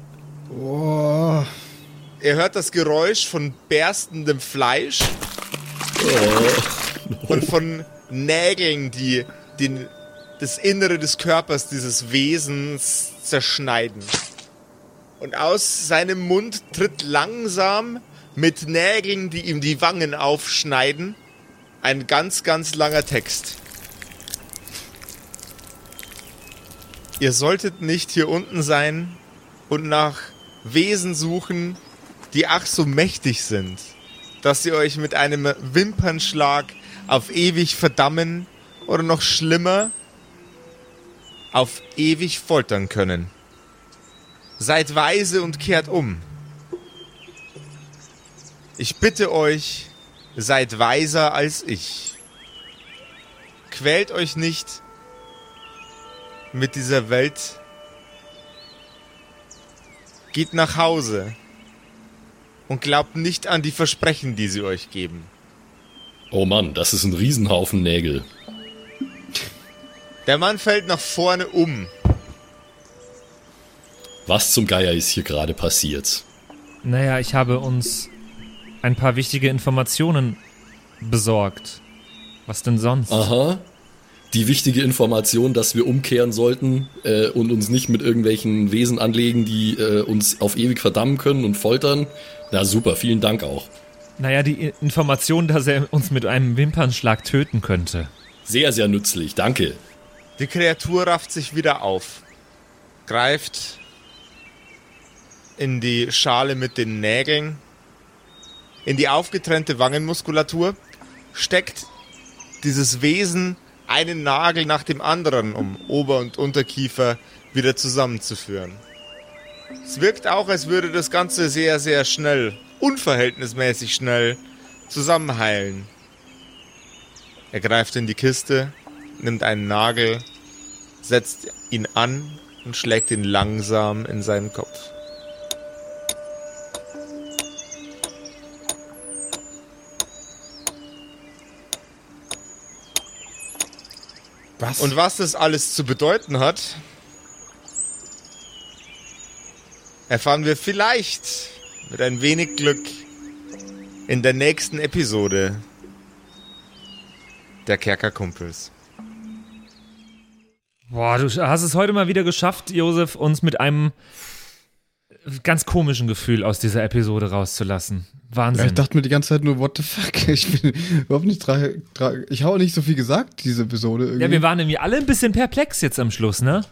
Speaker 5: Boah.
Speaker 1: Ihr hört das Geräusch von berstendem Fleisch und von Nägeln, die den, das Innere des Körpers dieses Wesens zerschneiden. Und aus seinem Mund tritt langsam mit Nägeln, die ihm die Wangen aufschneiden, ein ganz, ganz langer Text. Ihr solltet nicht hier unten sein und nach Wesen suchen, die ach so mächtig sind, dass sie euch mit einem Wimpernschlag auf ewig verdammen oder noch schlimmer, auf ewig foltern können. Seid weise und kehrt um. Ich bitte euch, seid weiser als ich. Quält euch nicht mit dieser Welt. Geht nach Hause und glaubt nicht an die Versprechen, die sie euch geben.
Speaker 3: Oh Mann, das ist ein Riesenhaufen Nägel.
Speaker 1: Der Mann fällt nach vorne um.
Speaker 3: Was zum Geier ist hier gerade passiert?
Speaker 2: Naja, ich habe uns ein paar wichtige Informationen besorgt. Was denn sonst?
Speaker 3: Aha. die wichtige Information, dass wir umkehren sollten äh, und uns nicht mit irgendwelchen Wesen anlegen, die äh, uns auf ewig verdammen können und foltern. Na super, vielen Dank auch.
Speaker 2: Naja, die Information, dass er uns mit einem Wimpernschlag töten könnte.
Speaker 3: Sehr, sehr nützlich, danke.
Speaker 1: Die Kreatur rafft sich wieder auf, greift in die Schale mit den Nägeln, in die aufgetrennte Wangenmuskulatur, steckt dieses Wesen einen Nagel nach dem anderen, um Ober- und Unterkiefer wieder zusammenzuführen. Es wirkt auch, als würde das Ganze sehr, sehr schnell, unverhältnismäßig schnell zusammenheilen. Er greift in die Kiste, nimmt einen Nagel, setzt ihn an und schlägt ihn langsam in seinen Kopf.
Speaker 5: Was?
Speaker 1: Und was das alles zu bedeuten hat, erfahren wir vielleicht mit ein wenig Glück in der nächsten Episode der Kerkerkumpels.
Speaker 2: Boah, du hast es heute mal wieder geschafft, Josef, uns mit einem ganz komischen Gefühl aus dieser Episode rauszulassen. Wahnsinn.
Speaker 5: Ja, ich dachte mir die ganze Zeit nur, what the fuck? [LAUGHS] Ich bin überhaupt nicht drei, drei Ich habe nicht so viel gesagt, diese Episode irgendwie.
Speaker 2: ja, wir waren irgendwie alle ein bisschen perplex jetzt am Schluss, ne?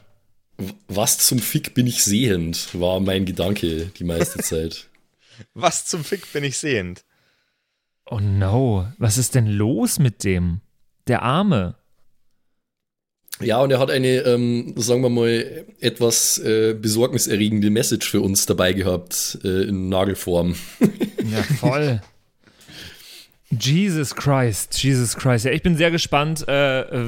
Speaker 3: Was zum Fick bin ich sehend, war mein Gedanke die meiste Zeit. [LAUGHS]
Speaker 1: Was zum Fick bin ich sehend?
Speaker 2: Oh no, was ist denn los mit dem? Der Arme.
Speaker 3: Ja, und er hat eine, ähm, sagen wir mal, etwas äh, besorgniserregende Message für uns dabei gehabt, äh, in Nagelform. [LAUGHS]
Speaker 2: Ja, voll. [LAUGHS] Jesus Christ, Jesus Christ. Ja, ich bin sehr gespannt, äh, äh,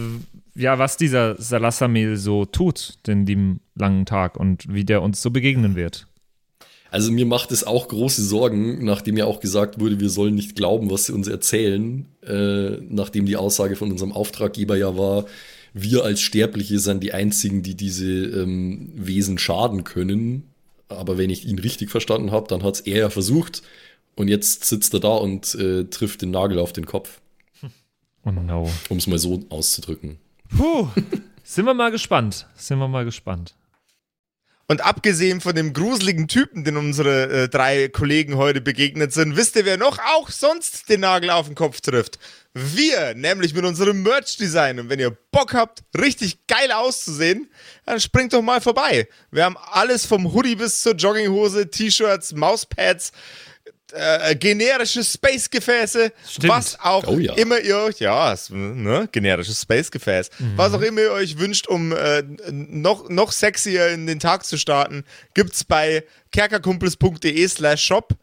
Speaker 2: ja, was dieser Salassamil so tut, den dem langen Tag und wie der uns so begegnen wird.
Speaker 3: Also mir macht es auch große Sorgen, nachdem ja auch gesagt wurde, wir sollen nicht glauben, was sie uns erzählen, äh, nachdem die Aussage von unserem Auftraggeber ja war, wir als Sterbliche sind die einzigen, die diese ähm, Wesen schaden können. Aber wenn ich ihn richtig verstanden habe, dann hat es er ja versucht und jetzt sitzt er da und äh, trifft den Nagel auf den Kopf, [LAUGHS]
Speaker 2: Oh no.
Speaker 3: um es mal so auszudrücken.
Speaker 2: Puh, sind wir mal gespannt. Sind wir mal gespannt.
Speaker 1: Und abgesehen von dem gruseligen Typen, den unsere äh, drei Kollegen heute begegnet sind, wisst ihr, wer noch auch sonst den Nagel auf den Kopf trifft? Wir, nämlich mit unserem Merch-Design. Und wenn ihr Bock habt, richtig geil auszusehen, dann springt doch mal vorbei. Wir haben alles vom Hoodie bis zur Jogginghose, T-Shirts, Mauspads, äh, generische Space-Gefäße, was auch
Speaker 3: Oh ja.
Speaker 1: immer ihr euch, ja, ne, generisches Space-Gefäß, was auch immer ihr euch wünscht, um äh, noch, noch sexier in den Tag zu starten, gibt's bei kerkerkumpels.de slash shop.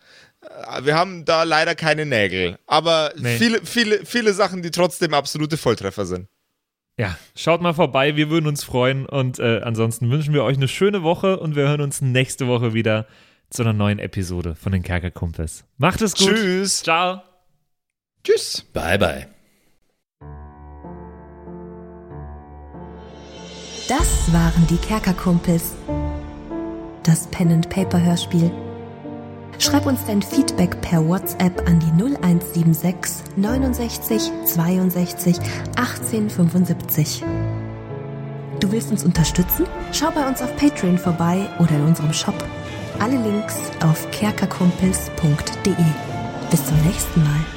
Speaker 1: Äh, Wir haben da leider keine Nägel, aber
Speaker 2: Nee.
Speaker 1: viele, viele, viele Sachen, die trotzdem absolute Volltreffer sind.
Speaker 2: Ja, schaut mal vorbei, wir würden uns freuen und äh, ansonsten wünschen wir euch eine schöne Woche und wir hören uns nächste Woche wieder zu einer neuen Episode von den Kerkerkumpels. Macht es gut.
Speaker 1: Tschüss.
Speaker 2: Ciao.
Speaker 5: Tschüss.
Speaker 3: Bye, bye.
Speaker 4: Das waren die Kerkerkumpels. Das Pen and Paper Hörspiel. Schreib uns dein Feedback per WhatsApp an die 0176 69 62 18 75. Du willst uns unterstützen? Schau bei uns auf Patreon vorbei oder in unserem Shop. Alle Links auf kerkerkumpels.de. Bis zum nächsten Mal.